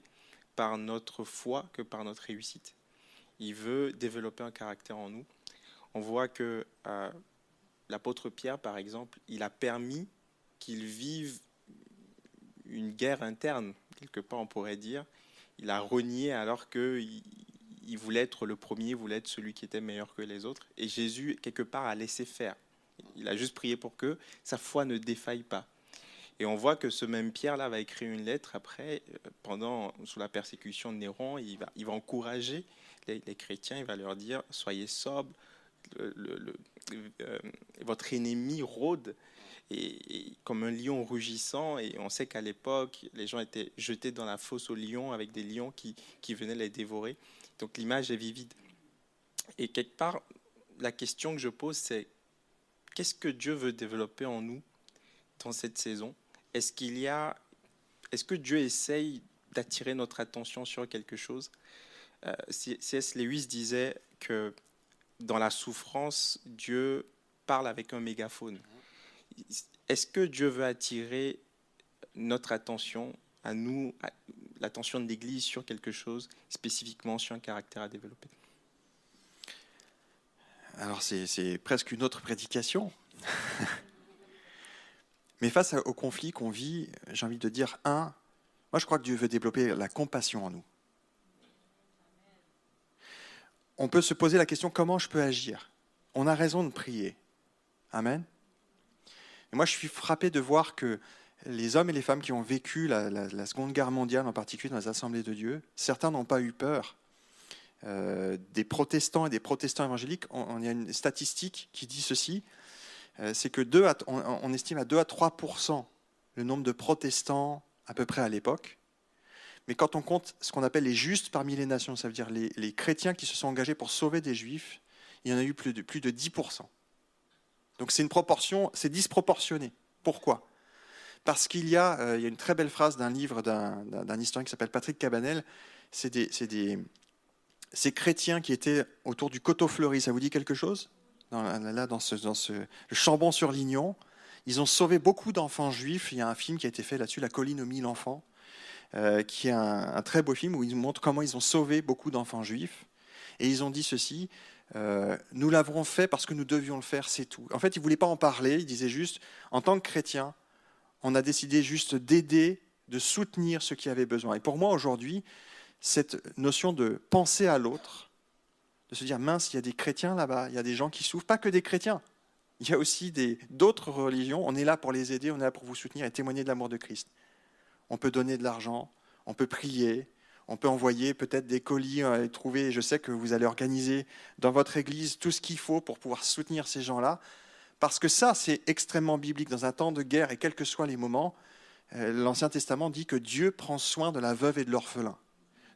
par notre foi que par notre réussite. Il veut développer un caractère en nous. On voit que euh, l'apôtre Pierre, par exemple, il a permis qu'il vive une guerre interne, quelque part on pourrait dire. Il a renié alors qu'il il voulait être le premier, voulait être celui qui était meilleur que les autres. Et Jésus, quelque part, a laissé faire. Il a juste prié pour que sa foi ne défaille pas. Et on voit que ce même Pierre-là va écrire une lettre après, pendant, sous la persécution de Néron, il va, il va encourager les, les chrétiens, il va leur dire, soyez sobres, euh, votre ennemi rôde comme un lion rugissant, et on sait qu'à l'époque, les gens étaient jetés dans la fosse aux lions avec des lions qui, qui venaient les dévorer. Donc l'image est vivide. Et quelque part, la question que je pose, c'est qu'est-ce que Dieu veut développer en nous dans cette saison? Est-ce qu'il y a, est-ce que Dieu essaye d'attirer notre attention sur quelque chose? Euh, C.S. Lewis disait que dans la souffrance, Dieu parle avec un mégaphone. Est-ce que Dieu veut attirer notre attention à nous, l'attention de l'Église sur quelque chose, spécifiquement sur un caractère à développer? Alors c'est presque une autre prédication. Mais face au conflit qu'on vit, j'ai envie de dire, un, moi je crois que Dieu veut développer la compassion en nous. On peut se poser la question, comment je peux agir? On a raison de prier. Amen. Et moi je suis frappé de voir que les hommes et les femmes qui ont vécu la, Seconde Guerre mondiale, en particulier dans les assemblées de Dieu, certains n'ont pas eu peur. Euh, des protestants et des protestants évangéliques, on, y a une statistique qui dit ceci, euh, c'est que on estime à 2 à 3 le nombre de protestants à peu près à l'époque. Mais quand on compte ce qu'on appelle les justes parmi les nations, ça veut dire les, chrétiens qui se sont engagés pour sauver des juifs, il y en a eu plus de, plus de 10 Donc c'est une proportion, c'est disproportionné. Pourquoi? Parce qu'il y, a, euh, y a une très belle phrase d'un livre d'un, historien qui s'appelle Patrick Cabanel. C'est des, des, ces chrétiens qui étaient autour du coteau fleuri, ça vous dit quelque chose? Dans, Là, dans, ce, dans ce, le Chambon-sur-Lignon, ils ont sauvé beaucoup d'enfants juifs. Il y a un film qui a été fait là-dessus, La colline aux mille enfants, euh, qui est un, très beau film où ils montrent comment ils ont sauvé beaucoup d'enfants juifs. Et ils ont dit ceci euh, Nous l'avons fait parce que nous devions le faire, c'est tout. En fait, ils ne voulaient pas en parler. Ils disaient juste En tant que chrétien, on a décidé juste d'aider, de soutenir ceux qui avaient besoin. Et pour moi, aujourd'hui, cette notion de penser à l'autre, de se dire mince, il y a des chrétiens là-bas, il y a des gens qui souffrent, pas que des chrétiens. Il y a aussi d'autres religions. On est là pour les aider, on est là pour vous soutenir et témoigner de l'amour de Christ. On peut donner de l'argent, on peut prier, on peut envoyer peut-être des colis euh, et trouver. Je sais que vous allez organiser dans votre église tout ce qu'il faut pour pouvoir soutenir ces gens-là, parce que ça, c'est extrêmement biblique dans un temps de guerre et quels que soient les moments. euh, L'Ancien Testament dit que Dieu prend soin de la veuve et de l'orphelin.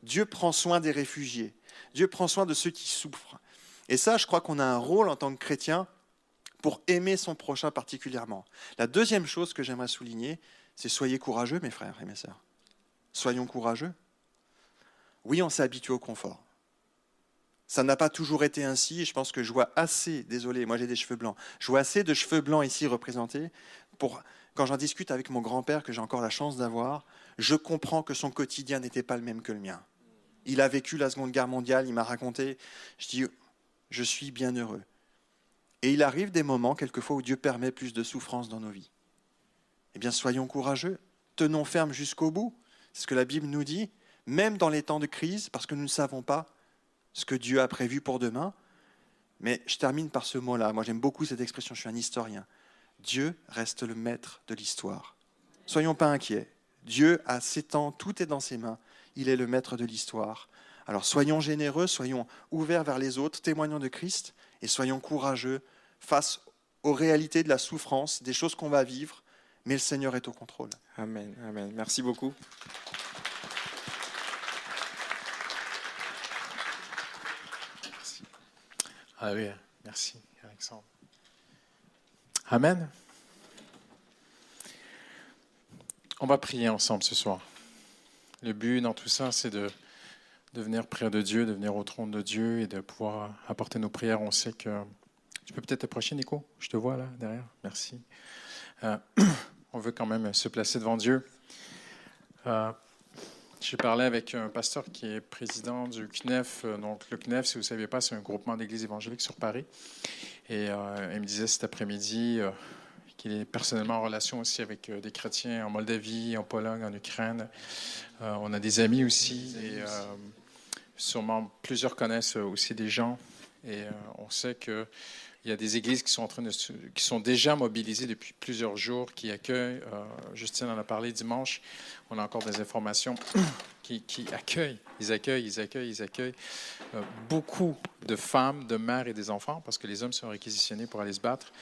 Dieu prend soin des réfugiés. Dieu prend soin de ceux qui souffrent. Et ça, je crois qu'on a un rôle en tant que chrétien pour aimer son prochain particulièrement. La deuxième chose que j'aimerais souligner, c'est soyez courageux, mes frères et mes sœurs. Soyons courageux. Oui, on s'est habitué au confort. Ça n'a pas toujours été ainsi, je pense que je vois assez, désolé, moi j'ai des cheveux blancs, je vois assez de cheveux blancs ici représentés pour, quand j'en discute avec mon grand-père, que j'ai encore la chance d'avoir, je comprends que son quotidien n'était pas le même que le mien. Il a vécu la Seconde Guerre mondiale, il m'a raconté, je dis, je suis bien heureux. Et il arrive des moments, quelquefois, où Dieu permet plus de souffrance dans nos vies. Eh bien, soyons courageux, tenons ferme jusqu'au bout. C'est ce que la Bible nous dit, même dans les temps de crise, parce que nous ne savons pas ce que Dieu a prévu pour demain. Mais je termine par ce mot-là. Moi, j'aime beaucoup cette expression, je suis un historien. Dieu reste le maître de l'histoire. Soyons pas inquiets. Dieu a ses temps, tout est dans ses mains. Il est le maître de l'histoire. Alors soyons généreux, soyons ouverts vers les autres, témoignons de Christ et soyons courageux face aux réalités de la souffrance, des choses qu'on va vivre, mais le Seigneur est au contrôle. Amen, amen. Merci beaucoup. Alléluia. Merci, Alexandre. Amen. On va prier ensemble ce soir. Le but dans tout ça, c'est de, de venir près de Dieu, de venir au trône de Dieu et de pouvoir apporter nos prières. On sait que... Tu peux peut-être t'approcher, Nico? Je te vois là, derrière. Merci. Euh, on veut quand même se placer devant Dieu. Euh, j'ai parlé avec un pasteur qui est président du CNEF. Donc, le CNEF, si vous ne saviez pas, c'est un groupement d'églises évangéliques sur Paris. Et euh, il me disait cet après-midi euh, qu'il est personnellement en relation aussi avec des chrétiens en Moldavie, en Pologne, en Ukraine. On a des amis aussi. Et sûrement plusieurs connaissent aussi des gens. Et on sait que. Il y a des églises qui sont, déjà mobilisées depuis plusieurs jours, qui accueillent. euh, Justine en a parlé dimanche. On a encore des informations qui, accueillent. Ils accueillent, ils accueillent, ils accueillent euh, beaucoup de femmes, de mères et des enfants, parce que les hommes sont réquisitionnés pour aller se battre.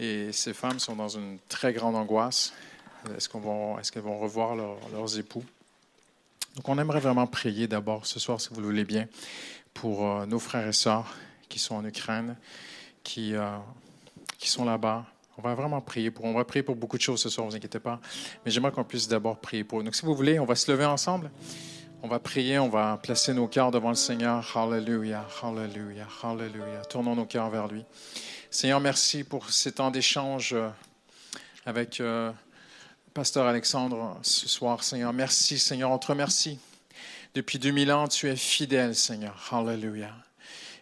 Et ces femmes sont dans une très grande angoisse. Est-ce qu'elles vont revoir leur- leurs époux? Donc, on aimerait vraiment prier d'abord ce soir, si vous le voulez bien, pour euh, nos frères et sœurs qui sont en Ukraine, qui, euh, qui sont là-bas. On va vraiment prier pour. On va prier pour beaucoup de choses ce soir, ne vous inquiétez pas. Mais j'aimerais qu'on puisse d'abord prier pour. Donc, si vous voulez, on va se lever ensemble. On va prier, on va placer nos cœurs devant le Seigneur. Hallelujah, hallelujah, hallelujah. Tournons nos cœurs vers lui. Seigneur, merci pour ces temps d'échange euh, avec euh, Pasteur Alexandre ce soir, Seigneur. Merci, Seigneur, on te remercie. Depuis 2000 ans, tu es fidèle, Seigneur. Hallelujah.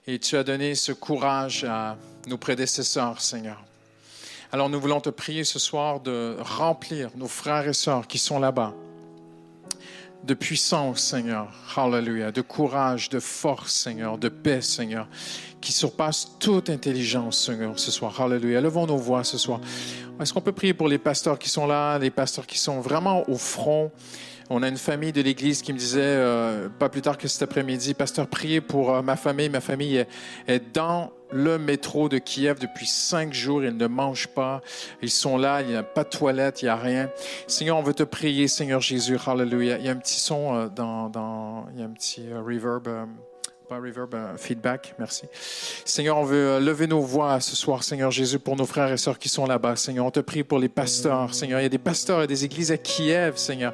Et tu as donné ce courage à nos prédécesseurs, Seigneur. Alors nous voulons te prier ce soir de remplir nos frères et sœurs qui sont là-bas de puissance, Seigneur. Hallelujah. De courage, de force, Seigneur. De paix, Seigneur. Qui surpasse toute intelligence, Seigneur, ce soir. Hallelujah. Levons nos voix ce soir. Est-ce qu'on peut prier pour les pasteurs qui sont là, les pasteurs qui sont vraiment au front? On a une famille de l'Église qui me disait, euh, pas plus tard que cet après-midi, Pasteur, priez pour euh, ma famille. Ma famille est, dans le métro de Kiev depuis cinq jours. Ils ne mangent pas. Ils sont là. Il n'y a pas de toilette. Il n'y a rien. Seigneur, on veut te prier, Seigneur Jésus. Hallelujah. Il y a un petit son euh, dans, dans- il y a un petit reverb. Pas reverb, feedback, merci. Seigneur, on veut euh, lever nos voix ce soir, Seigneur Jésus, pour nos frères et sœurs qui sont là-bas. Seigneur, on te prie pour les pasteurs. Seigneur, il y a des pasteurs et des églises à Kiev, Seigneur.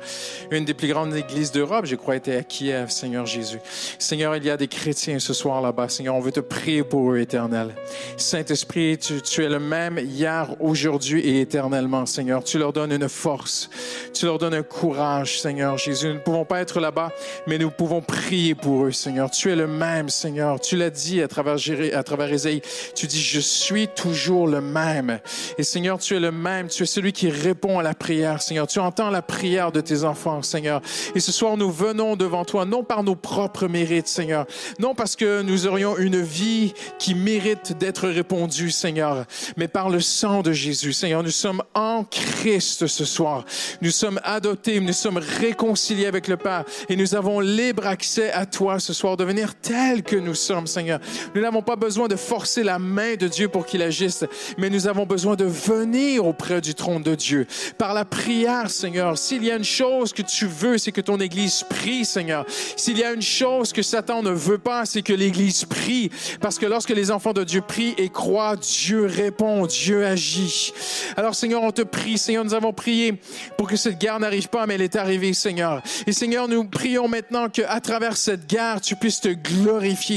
Une des plus grandes églises d'Europe, je crois, était à Kiev, Seigneur Jésus. Seigneur, il y a des chrétiens ce soir là-bas. Seigneur, on veut te prier pour eux, éternel. Saint-Esprit, tu, tu es le même hier, aujourd'hui et éternellement, Seigneur. Tu leur donnes une force. Tu leur donnes un courage, Seigneur Jésus. Nous ne pouvons pas être là-bas, mais nous pouvons prier pour eux, Seigneur. Tu es le Seigneur. Tu l'as dit à travers, à travers Ésaïe. Tu dis, je suis toujours le même. Et Seigneur, tu es le même. Tu es celui qui répond à la prière, Seigneur. Tu entends la prière de tes enfants, Seigneur. Et ce soir, nous venons devant toi, non par nos propres mérites, Seigneur. Non parce que nous aurions une vie qui mérite d'être répondue, Seigneur, mais par le sang de Jésus, Seigneur. Nous sommes en Christ ce soir. Nous sommes adoptés, nous sommes réconciliés avec le Père et nous avons libre accès à toi ce soir de venir tels que nous sommes, Seigneur. Nous n'avons pas besoin de forcer la main de Dieu pour qu'il agisse, mais nous avons besoin de venir auprès du trône de Dieu par la prière, Seigneur. S'il y a une chose que tu veux, c'est que ton Église prie, Seigneur. S'il y a une chose que Satan ne veut pas, c'est que l'Église prie. Parce que lorsque les enfants de Dieu prient et croient, Dieu répond, Dieu agit. Alors, Seigneur, on te prie, Seigneur, nous avons prié pour que cette guerre n'arrive pas, mais elle est arrivée, Seigneur. Et Seigneur, nous prions maintenant qu'à travers cette guerre, tu puisses te glorifier,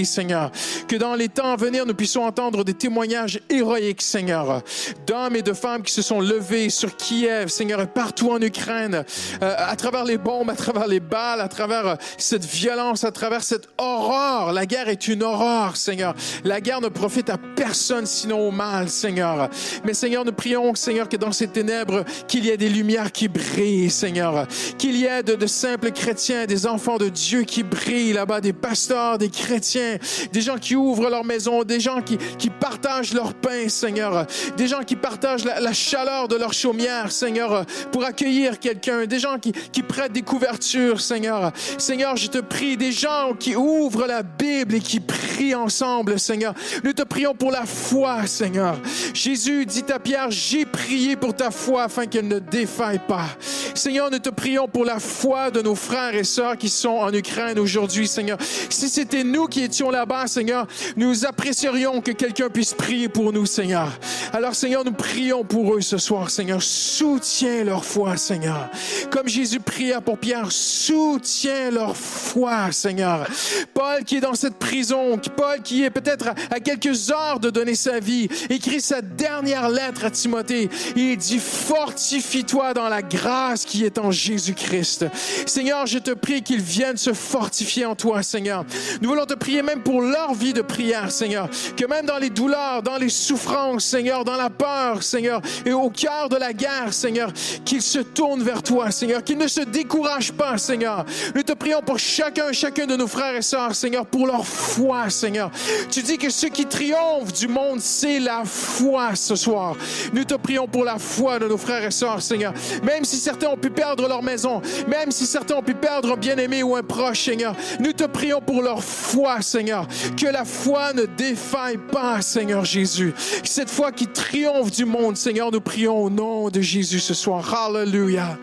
Seigneur. Que dans les temps à venir, nous puissions entendre des témoignages héroïques, Seigneur, d'hommes et de femmes qui se sont levés sur Kiev, Seigneur, et partout en Ukraine, euh, à travers les bombes, à travers les balles, à travers euh, cette violence, à travers cette horreur. La guerre est une horreur, Seigneur. La guerre ne profite à personne sinon au mal, Seigneur. Mais Seigneur, nous prions, Seigneur, que dans ces ténèbres, qu'il y ait des lumières qui brillent, Seigneur. Qu'il y ait de, de simples chrétiens, des enfants de Dieu qui brillent là-bas, des pasteurs, des chrétiens, des gens qui ouvrent leur maison, des gens qui, qui partagent leur pain, Seigneur. Des gens qui partagent la, la chaleur de leur chaumière, Seigneur, pour accueillir quelqu'un. Des gens qui, qui prêtent des couvertures, Seigneur. Seigneur, je te prie, des gens qui ouvrent la Bible et qui prient ensemble, Seigneur. Nous te prions pour la foi, Seigneur. Jésus dit à Pierre, j'ai prié pour ta foi afin qu'elle ne défaille pas. Seigneur, nous te prions pour la foi de nos frères et sœurs qui sont en Ukraine aujourd'hui, Seigneur. Si c'était nous qui étions là-bas, Seigneur, nous apprécierions que quelqu'un puisse prier pour nous, Seigneur. Alors, Seigneur, nous prions pour eux ce soir, Seigneur. Soutiens leur foi, Seigneur. Comme Jésus pria pour Pierre, soutiens leur foi, Seigneur. Paul qui est dans cette prison, Paul qui est peut-être à quelques heures de donner sa vie, écrit sa dernière lettre à Timothée. Il dit, fortifie-toi dans la grâce qui est en Jésus-Christ. Seigneur, je te prie qu'ils viennent se fortifier en toi, Seigneur. Voulons te prier même pour leur vie de prière, Seigneur. Que même dans les douleurs, dans les souffrances, Seigneur, dans la peur, Seigneur, et au cœur de la guerre, Seigneur, qu'ils se tournent vers toi, Seigneur, qu'ils ne se découragent pas, Seigneur. Nous te prions pour chacun, chacun de nos frères et sœurs, Seigneur, pour leur foi, Seigneur. Tu dis que ce qui triomphe du monde, c'est la foi ce soir. Nous te prions pour la foi de nos frères et sœurs, Seigneur. Même si certains ont pu perdre leur maison, même si certains ont pu perdre un bien-aimé ou un proche, Seigneur, nous te prions pour leur foi, Seigneur. Que la foi ne défaille pas, Seigneur Jésus. Cette foi qui triomphe du monde, Seigneur, nous prions au nom de Jésus ce soir. Hallelujah.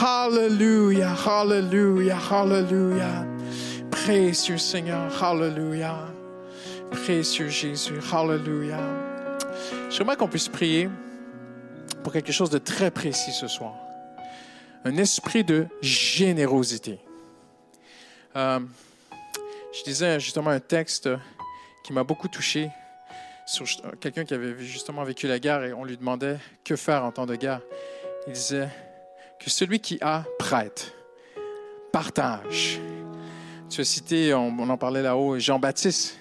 Hallelujah. Hallelujah. Hallelujah. Précieux Seigneur. Hallelujah. Précieux Jésus. Hallelujah. J'aimerais qu'on puisse prier pour quelque chose de très précis ce soir. Un esprit de générosité. Euh, je disais justement un texte qui m'a beaucoup touché sur quelqu'un qui avait justement vécu la guerre et on lui demandait que faire en temps de guerre. Il disait que celui qui a prête, partage. Tu as cité, on, en parlait là-haut, Jean-Baptiste,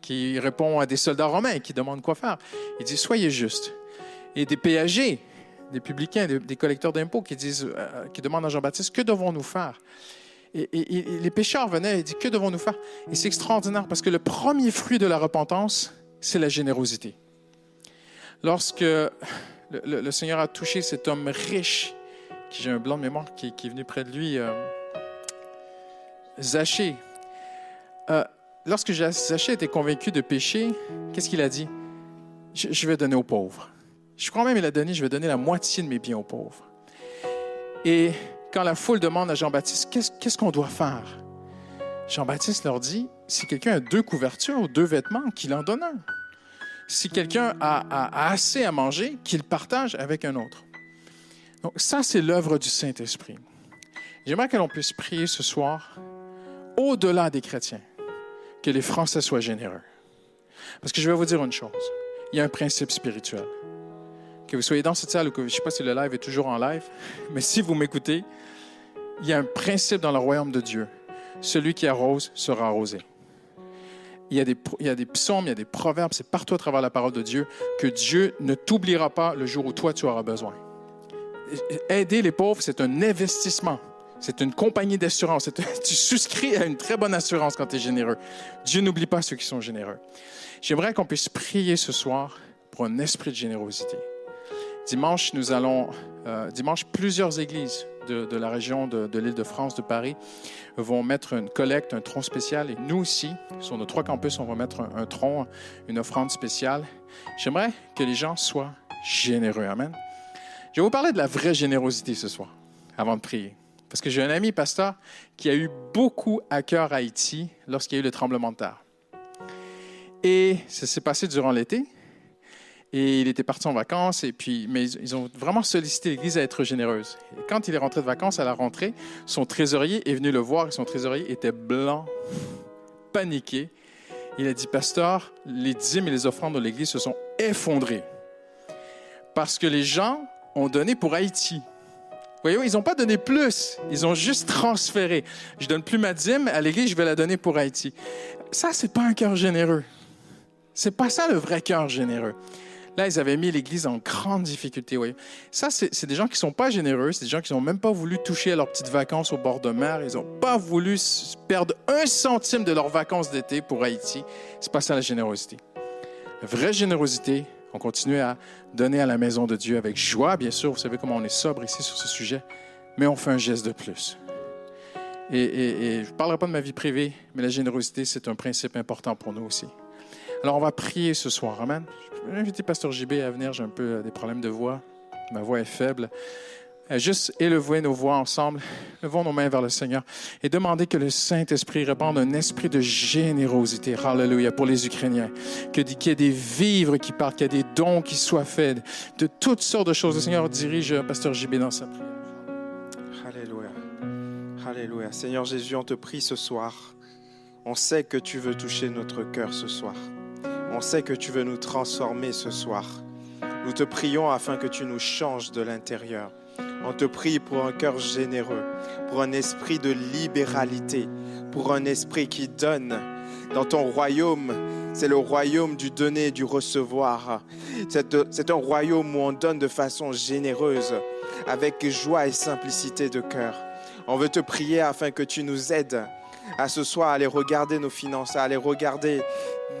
qui répond à des soldats romains qui demandent quoi faire. Il dit Soyez juste. Et des péagers, des publicains, des, collecteurs d'impôts qui, euh, qui demandent à Jean-Baptiste Que devons-nous faire et, les pécheurs venaient et disent Que devons-nous faire? Et c'est extraordinaire parce que le premier fruit de la repentance, c'est la générosité. Lorsque le, Seigneur a touché cet homme riche, qui j'ai un blanc de mémoire qui, est venu près de lui, euh, Zachée. Euh, lorsque Zachée était convaincu de pécher, qu'est-ce qu'il a dit? Je, je vais donner aux pauvres. Je crois même il a donné, je vais donner la moitié de mes biens aux pauvres. Et quand la foule demande à Jean-Baptiste, qu'est-ce qu'on doit faire? Jean-Baptiste leur dit, si quelqu'un a deux couvertures ou deux vêtements, qu'il en donne un. Si quelqu'un a assez à manger, qu'il partage avec un autre. Donc ça, c'est l'œuvre du Saint-Esprit. J'aimerais que l'on puisse prier ce soir, au-delà des chrétiens, que les Français soient généreux. Parce que je vais vous dire une chose, il y a un principe spirituel. Que vous soyez dans cette salle ou que je ne sais pas si le live est toujours en live, mais si vous m'écoutez, il y a un principe dans le royaume de Dieu. Celui qui arrose sera arrosé. Il y, a des, psaumes, il y a des proverbes, c'est partout à travers la parole de Dieu que Dieu ne t'oubliera pas le jour où toi tu auras besoin. Aider les pauvres, c'est un investissement. C'est une compagnie d'assurance. Tu souscris à une très bonne assurance quand tu es généreux. Dieu n'oublie pas ceux qui sont généreux. J'aimerais qu'on puisse prier ce soir pour un esprit de générosité. Dimanche, nous allons, euh, dimanche, plusieurs églises de, la région de, l'île de France, de Paris, vont mettre une collecte, un tronc spécial. Et nous aussi, sur nos trois campus, on va mettre un, un tronc, une offrande spéciale. J'aimerais que les gens soient généreux. Amen. Je vais vous parler de la vraie générosité ce soir, avant de prier. Parce que j'ai un ami pasteur qui a eu beaucoup à cœur Haïti lorsqu'il y a eu le tremblement de terre. Et ça s'est passé durant l'été. Et il était parti en vacances, et puis, mais ils, ont vraiment sollicité l'Église à être généreuse. Et quand il est rentré de vacances à la rentrée, son trésorier est venu le voir et son trésorier était blanc, paniqué. Il a dit, Pasteur, les dîmes et les offrandes de l'Église se sont effondrées parce que les gens ont donné pour Haïti. Voyez, ils n'ont pas donné plus, ils ont juste transféré. Je donne plus ma dîme à l'Église, je vais la donner pour Haïti. Ça, c'est pas un cœur généreux. C'est pas ça le vrai cœur généreux. Là, ils avaient mis l'Église en grande difficulté. Voyez. Ça, c'est des gens qui sont pas généreux, c'est des gens qui n'ont même pas voulu toucher à leurs petites vacances au bord de mer. Ils n'ont pas voulu perdre un centime de leurs vacances d'été pour Haïti. C'est pas ça la générosité. La vraie générosité, on continue à donner à la maison de Dieu avec joie, bien sûr. Vous savez comment on est sobre ici sur ce sujet, mais on fait un geste de plus. Et, et- et je ne parlerai pas de ma vie privée, mais la générosité, c'est un principe important pour nous aussi. Alors, on va prier ce soir. Amen. Je vais inviter Pasteur JB à venir. J'ai un peu euh, des problèmes de voix. Ma voix est faible. Euh, Juste élever nos voix ensemble. Levons nos mains vers le Seigneur et demander que le Saint-Esprit répande un esprit de générosité. Hallelujah. Pour les Ukrainiens. Qu'il y ait des vivres qui partent, qu'il y ait des dons qui soient faits, de toutes sortes de choses. Le Seigneur dirige euh, Pasteur JB dans sa prière. Alléluia. Alléluia. Seigneur Jésus, on te prie ce soir. On sait que tu veux toucher notre cœur ce soir. On sait que tu veux nous transformer ce soir. Nous te prions afin que tu nous changes de l'intérieur. On te prie pour un cœur généreux, pour un esprit de libéralité, pour un esprit qui donne. Dans ton royaume, c'est le royaume du donner et du recevoir. C'est c'est un royaume où on donne de façon généreuse, avec joie et simplicité de cœur. On veut te prier afin que tu nous aides à ce soir à aller regarder nos finances, à aller regarder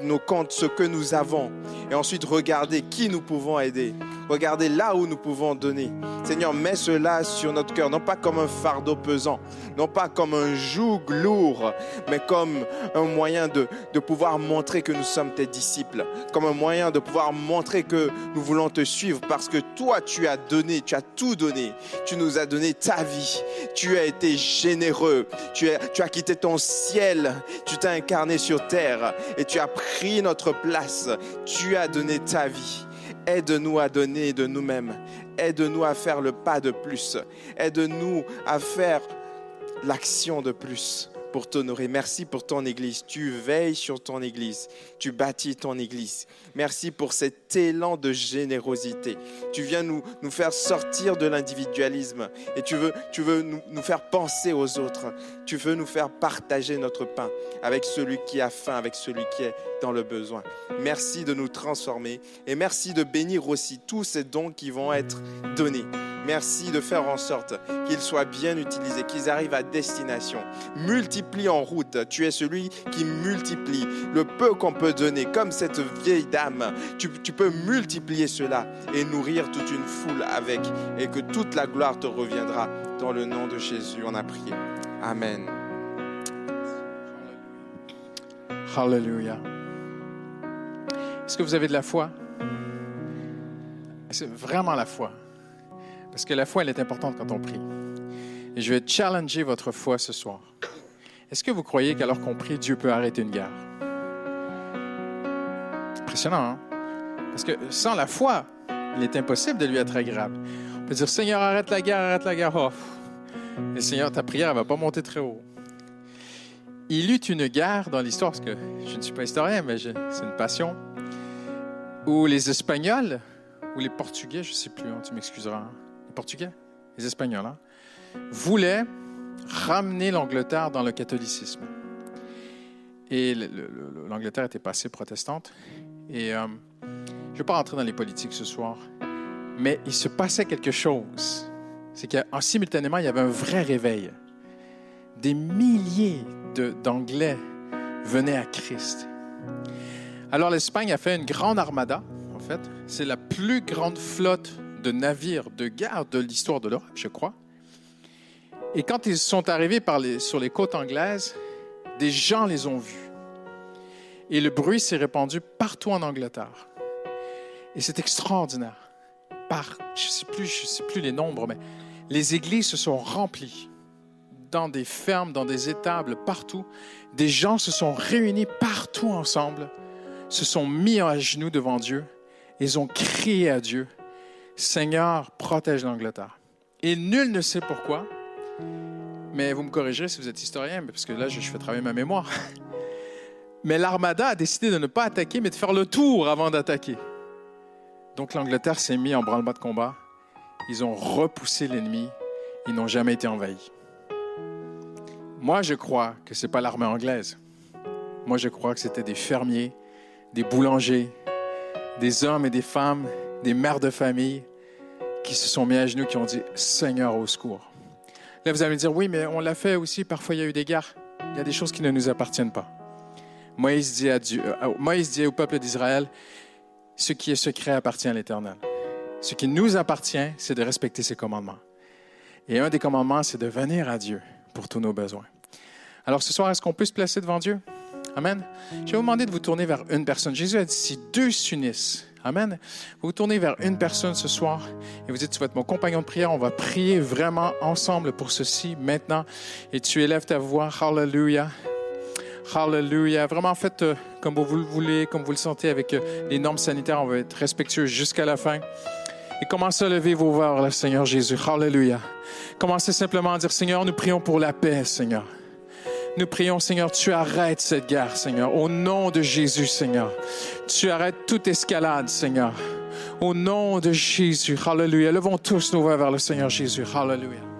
nos comptes, ce que nous avons, et ensuite regarder qui nous pouvons aider, regarder là où nous pouvons donner. Seigneur, mets cela sur notre cœur, non pas comme un fardeau pesant, non pas comme un joug lourd, mais comme un moyen de, de pouvoir montrer que nous sommes tes disciples, comme un moyen de pouvoir montrer que nous voulons te suivre, parce que toi, tu as donné, tu as tout donné, tu nous as donné ta vie, tu as été généreux, tu as, tu as quitté ton ciel, tu t'as incarné sur terre et tu as pris notre place, tu as donné ta vie. Aide-nous à donner de nous-mêmes. Aide-nous à faire le pas de plus. Aide-nous à faire l'action de plus pour t'honorer. Merci pour ton Église. Tu veilles sur ton Église. Tu bâtis ton Église. Merci pour cet élan de générosité. Tu viens nous, nous faire sortir de l'individualisme et tu veux, tu veux nous, nous faire penser aux autres. Tu veux nous faire partager notre pain avec celui qui a faim, avec celui qui est le besoin. Merci de nous transformer et merci de bénir aussi tous ces dons qui vont être donnés. Merci de faire en sorte qu'ils soient bien utilisés, qu'ils arrivent à destination. Multiplie en route. Tu es celui qui multiplie le peu qu'on peut donner, comme cette vieille dame. Tu, tu peux multiplier cela et nourrir toute une foule avec, et que toute la gloire te reviendra. Dans le nom de Jésus, on a prié. Amen. Hallelujah. Est-ce que vous avez de la foi? C'est vraiment la foi. Parce que la foi, elle est importante quand on prie. Et je vais challenger votre foi ce soir. Est-ce que vous croyez qu'alors qu'on prie, Dieu peut arrêter une guerre? Impressionnant, hein? Parce que sans la foi, il est impossible de lui être agréable. On peut dire, Seigneur, arrête la guerre, arrête la guerre. Oh. Et Seigneur, ta prière ne va pas monter très haut. Il eut une guerre dans l'histoire, parce que je ne suis pas historien, mais c'est une passion, où les Espagnols, ou les Portugais, je ne sais plus, hein, tu m'excuseras, hein, les Portugais, les Espagnols, hein, voulaient ramener l'Angleterre dans le catholicisme. Et le- le- le- l'Angleterre était passée protestante. Et euh, je ne vais pas rentrer dans les politiques ce soir, mais il se passait quelque chose. C'est qu'en simultanément, il y avait un vrai réveil. Des milliers d'Anglais venaient à Christ. Alors l'Espagne a fait une grande armada, en fait. C'est la plus grande flotte de navires de guerre de l'histoire de l'Europe, je crois. Et quand ils sont arrivés sur les côtes anglaises, des gens les ont vus. Et le bruit s'est répandu partout en Angleterre. Et c'est extraordinaire. Par, je ne sais, je sais plus les nombres, mais les églises se sont remplies dans des fermes, dans des étables, partout. Des gens se sont réunis partout ensemble, se sont mis à genoux devant Dieu. Ils ont crié à Dieu, Seigneur, protège l'Angleterre. Et nul ne sait pourquoi, mais vous me corrigerez si vous êtes historien, parce que là, je fais travailler ma mémoire. Mais l'armada a décidé de ne pas attaquer, mais de faire le tour avant d'attaquer. Donc l'Angleterre s'est mise en branle-bas de combat. Ils ont repoussé l'ennemi. Ils n'ont jamais été envahis. Moi, je crois que ce n'est pas l'armée anglaise. Moi, je crois que c'était des fermiers, des boulangers, des hommes et des femmes, des mères de famille qui se sont mis à genoux, qui ont dit Seigneur au secours. Là, vous allez me dire Oui, mais on l'a fait aussi. Parfois, il y a eu des guerres. Il y a des choses qui ne nous appartiennent pas. Moïse dit, à Dieu, euh, Moïse dit au peuple d'Israël Ce qui est secret appartient à l'Éternel. Ce qui nous appartient, c'est de respecter ses commandements. Et un des commandements, c'est de venir à Dieu pour tous nos besoins. Alors ce soir, est-ce qu'on peut se placer devant Dieu? Amen. Je vais vous demander de vous tourner vers une personne. Jésus a dit, si deux s'unissent, Amen. Vous vous tournez vers une personne ce soir et vous dites, tu vas être mon compagnon de prière. On va prier vraiment ensemble pour ceci maintenant. Et tu élèves ta voix. Hallelujah. Hallelujah. Vraiment, faites euh, comme vous le voulez, comme vous le sentez avec euh, les normes sanitaires. On va être respectueux jusqu'à la fin. Et commencez à lever vos voix vers le Seigneur Jésus. Hallelujah. Commencez simplement à dire, Seigneur, nous prions pour la paix, Seigneur. Nous prions, Seigneur, tu arrêtes cette guerre, Seigneur. Au nom de Jésus, Seigneur. Tu arrêtes toute escalade, Seigneur. Au nom de Jésus. Hallelujah. Levons tous nos voix vers le Seigneur Jésus. Hallelujah.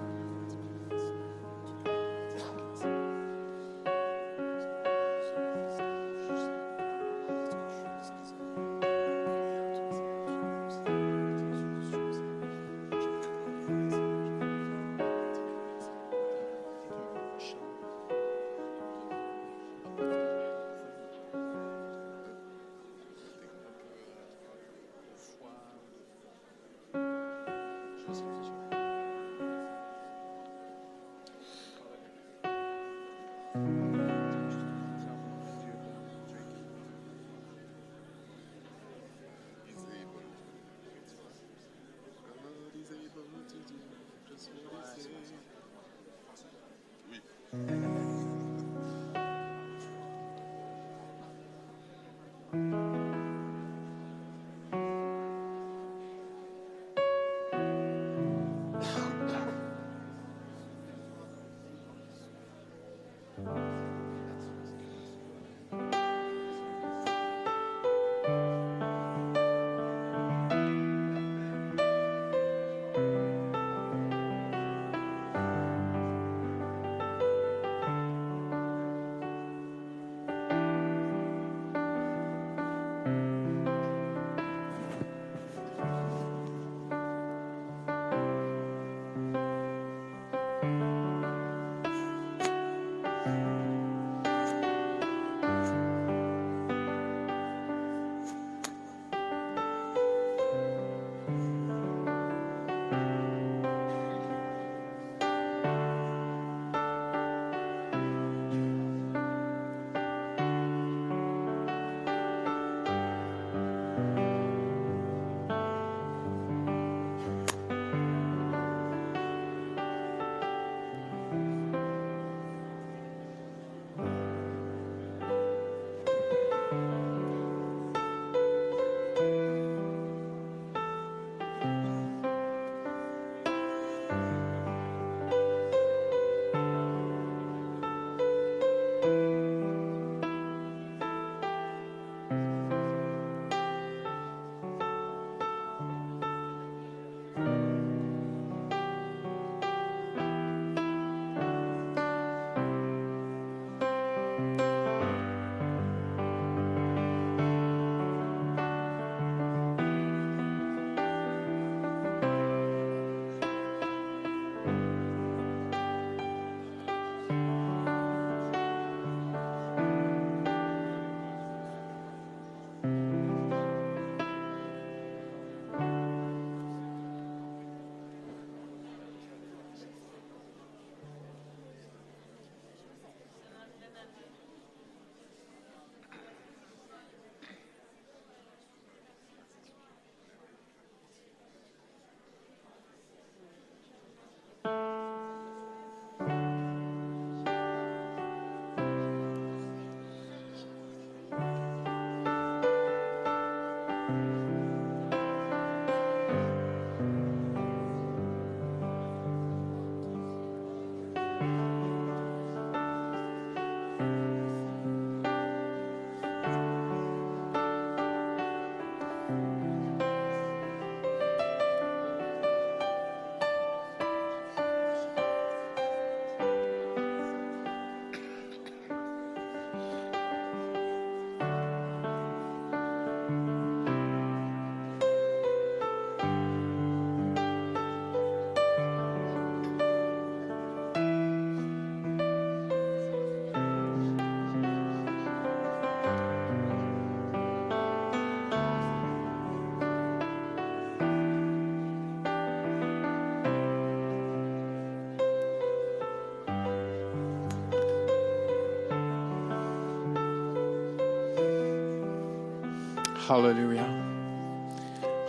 Hallelujah.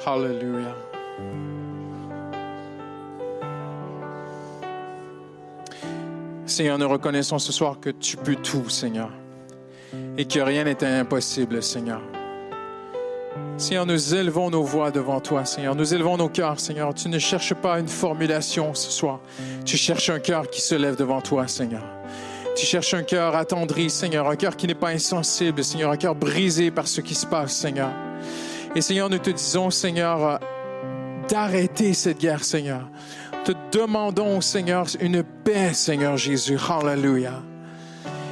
Hallelujah. Seigneur, nous reconnaissons ce soir que tu peux tout, Seigneur, et que rien n'est impossible, Seigneur. Seigneur, nous élevons nos voix devant toi, Seigneur. Nous élevons nos cœurs, Seigneur. Tu ne cherches pas une formulation ce soir. Tu cherches un cœur qui se lève devant toi, Seigneur. Tu cherches un cœur attendri, Seigneur, un cœur qui n'est pas insensible, Seigneur, un cœur brisé par ce qui se passe, Seigneur. Et Seigneur, nous te disons, Seigneur, d'arrêter cette guerre, Seigneur. Te demandons, Seigneur, une paix, Seigneur Jésus. Hallelujah.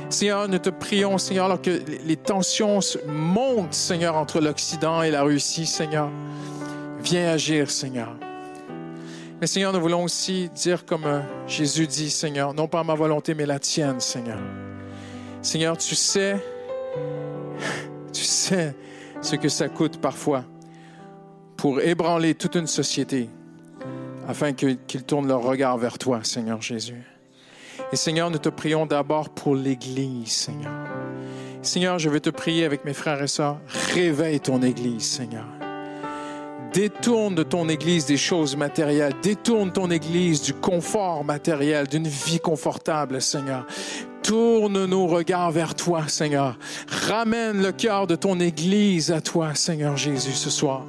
Seigneur, nous te prions, Seigneur, alors que les tensions montent, Seigneur, entre l'Occident et la Russie, Seigneur. Viens agir, Seigneur. Mais Seigneur, nous voulons aussi dire comme euh, Jésus dit, Seigneur, non pas ma volonté, mais la tienne, Seigneur. Seigneur, tu sais, tu sais ce que ça coûte parfois pour ébranler toute une société afin qu'ils tournent leur regard vers toi, Seigneur Jésus. Et Seigneur, nous te prions d'abord pour l'Église, Seigneur. Seigneur, je veux te prier avec mes frères et sœurs, réveille ton Église, Seigneur. Détourne de ton Église des choses matérielles. Détourne ton Église du confort matériel, d'une vie confortable, Seigneur. Tourne nos regards vers toi, Seigneur. Ramène le cœur de ton Église à toi, Seigneur Jésus, ce soir.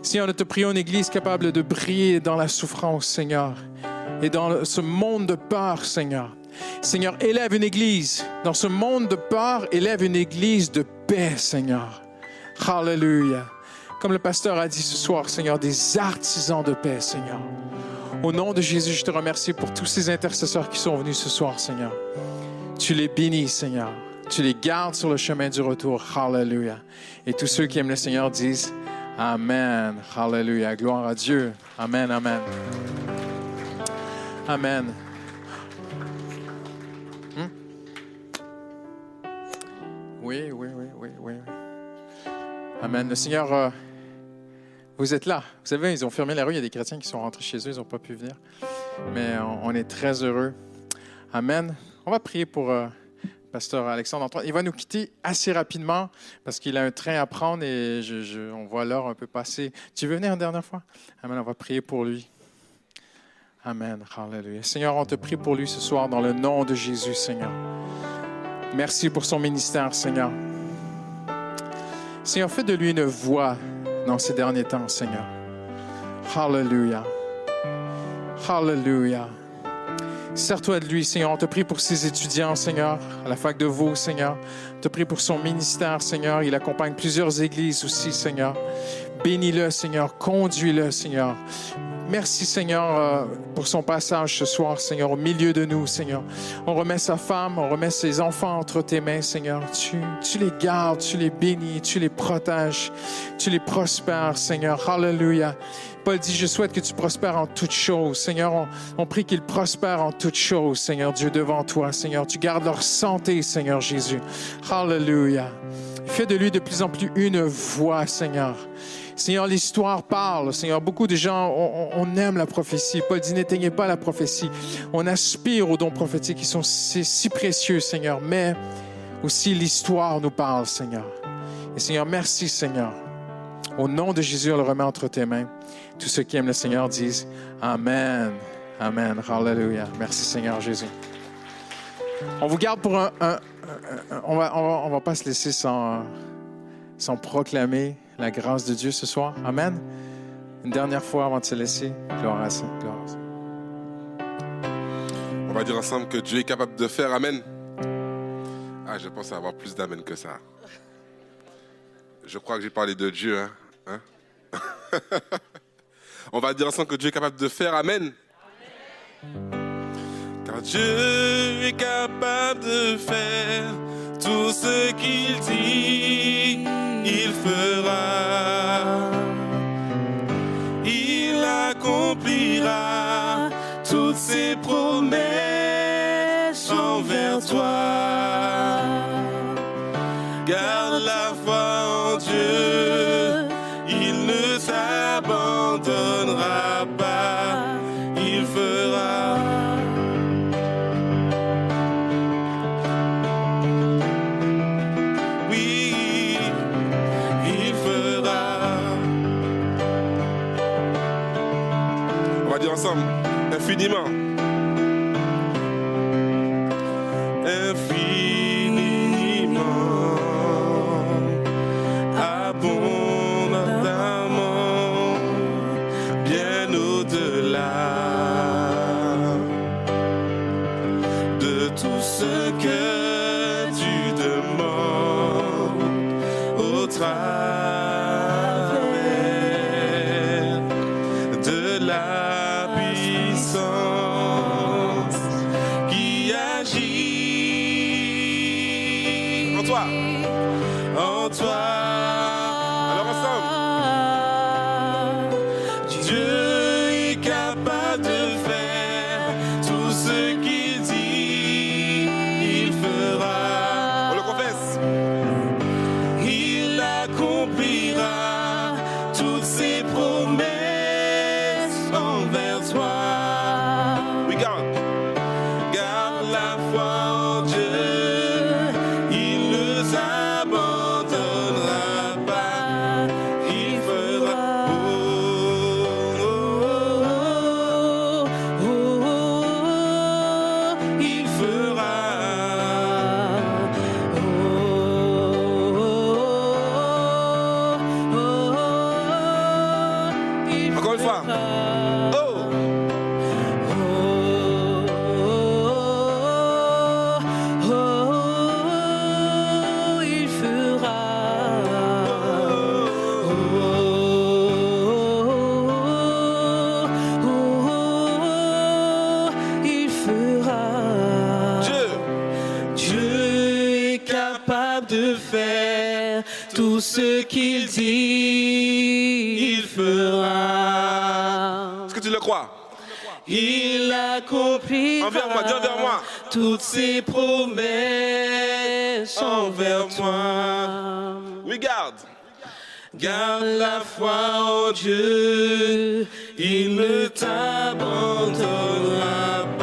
Seigneur, nous te prions une Église capable de briller dans la souffrance, Seigneur, et dans ce monde de peur, Seigneur. Seigneur, élève une Église. Dans ce monde de peur, élève une Église de paix, Seigneur. Hallelujah. Comme le pasteur a dit ce soir, Seigneur, des artisans de paix, Seigneur. Au nom de Jésus, je te remercie pour tous ces intercesseurs qui sont venus ce soir, Seigneur. Tu les bénis, Seigneur. Tu les gardes sur le chemin du retour. Hallelujah. Et tous ceux qui aiment le Seigneur disent Amen. Hallelujah. Gloire à Dieu. Amen, amen. Amen. Hmm? Oui, oui, oui, oui, oui. Amen. Le Seigneur, euh, vous êtes là. Vous savez, ils ont fermé la rue. Il y a des chrétiens qui sont rentrés chez eux. Ils n'ont pas pu venir. Mais on, on est très heureux. Amen. On va prier pour euh, Pasteur Alexandre Antoine. Il va nous quitter assez rapidement parce qu'il a un train à prendre et je- on voit l'heure un peu passer. Tu veux venir une dernière fois? Amen. On va prier pour lui. Amen. Hallelujah. Seigneur, on te prie pour lui ce soir dans le nom de Jésus, Seigneur. Merci pour son ministère, Seigneur. Seigneur, fais de lui une voix dans ces derniers temps, Seigneur. Hallelujah. Hallelujah. Sers-toi de lui, Seigneur. On te prie pour ses étudiants, Seigneur, à la fac de Vaud, Seigneur. On te prie pour son ministère, Seigneur. Il accompagne plusieurs églises aussi, Seigneur. Bénis-le, Seigneur. Conduis-le, Seigneur. Merci, Seigneur, euh, pour son passage ce soir, Seigneur, au milieu de nous, Seigneur. On remet sa femme, on remet ses enfants entre tes mains, Seigneur. Tu, les gardes, tu les bénis, tu les protèges, tu les prospères, Seigneur. Hallelujah. Paul dit, je souhaite que tu prospères en toutes choses. Seigneur, on, on prie qu'ils prospèrent en toutes choses, Seigneur Dieu, devant toi, Seigneur. Tu gardes leur santé, Seigneur Jésus. Hallelujah. Fais de lui de plus en plus une voix, Seigneur. Seigneur, l'histoire parle. Seigneur, beaucoup de gens, on, aime la prophétie. Paul dit, n'éteignez pas la prophétie. On aspire aux dons prophétiques qui sont si, précieux, Seigneur. Mais aussi l'histoire nous parle, Seigneur. Et Seigneur, merci, Seigneur. Au nom de Jésus, on le remet entre tes mains. Tous ceux qui aiment le Seigneur disent Amen. Amen. Hallelujah. Merci, Seigneur Jésus. On vous garde pour un- un- on va, on va, on va pas se laisser sans, sans proclamer la grâce de Dieu ce soir. Amen. Une dernière fois avant de se laisser. Gloire à ça. On va dire ensemble que Dieu est capable de faire Amen. Ah, je pense avoir plus d'Amen que ça. Je crois que j'ai parlé de Dieu. Hein? Hein? On va dire ensemble que Dieu est capable de faire Amen. Car Dieu est capable de faire tout ce qu'il dit, il fera. Il accomplira toutes ses promesses envers toi. ensemble, infiniment. Il accomplit toutes ses promesses envers, envers moi. Regarde. Garde la foi en Dieu, il ne t'abandonnera pas.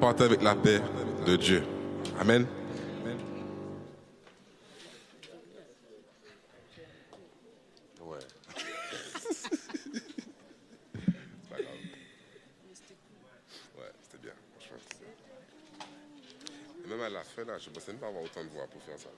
Partez avec la paix de Dieu. Amen. Ouais. Ouais, c'était bien. Franchement. Même à la fin là, je ne pensais même pas avoir autant de voix pour faire ça.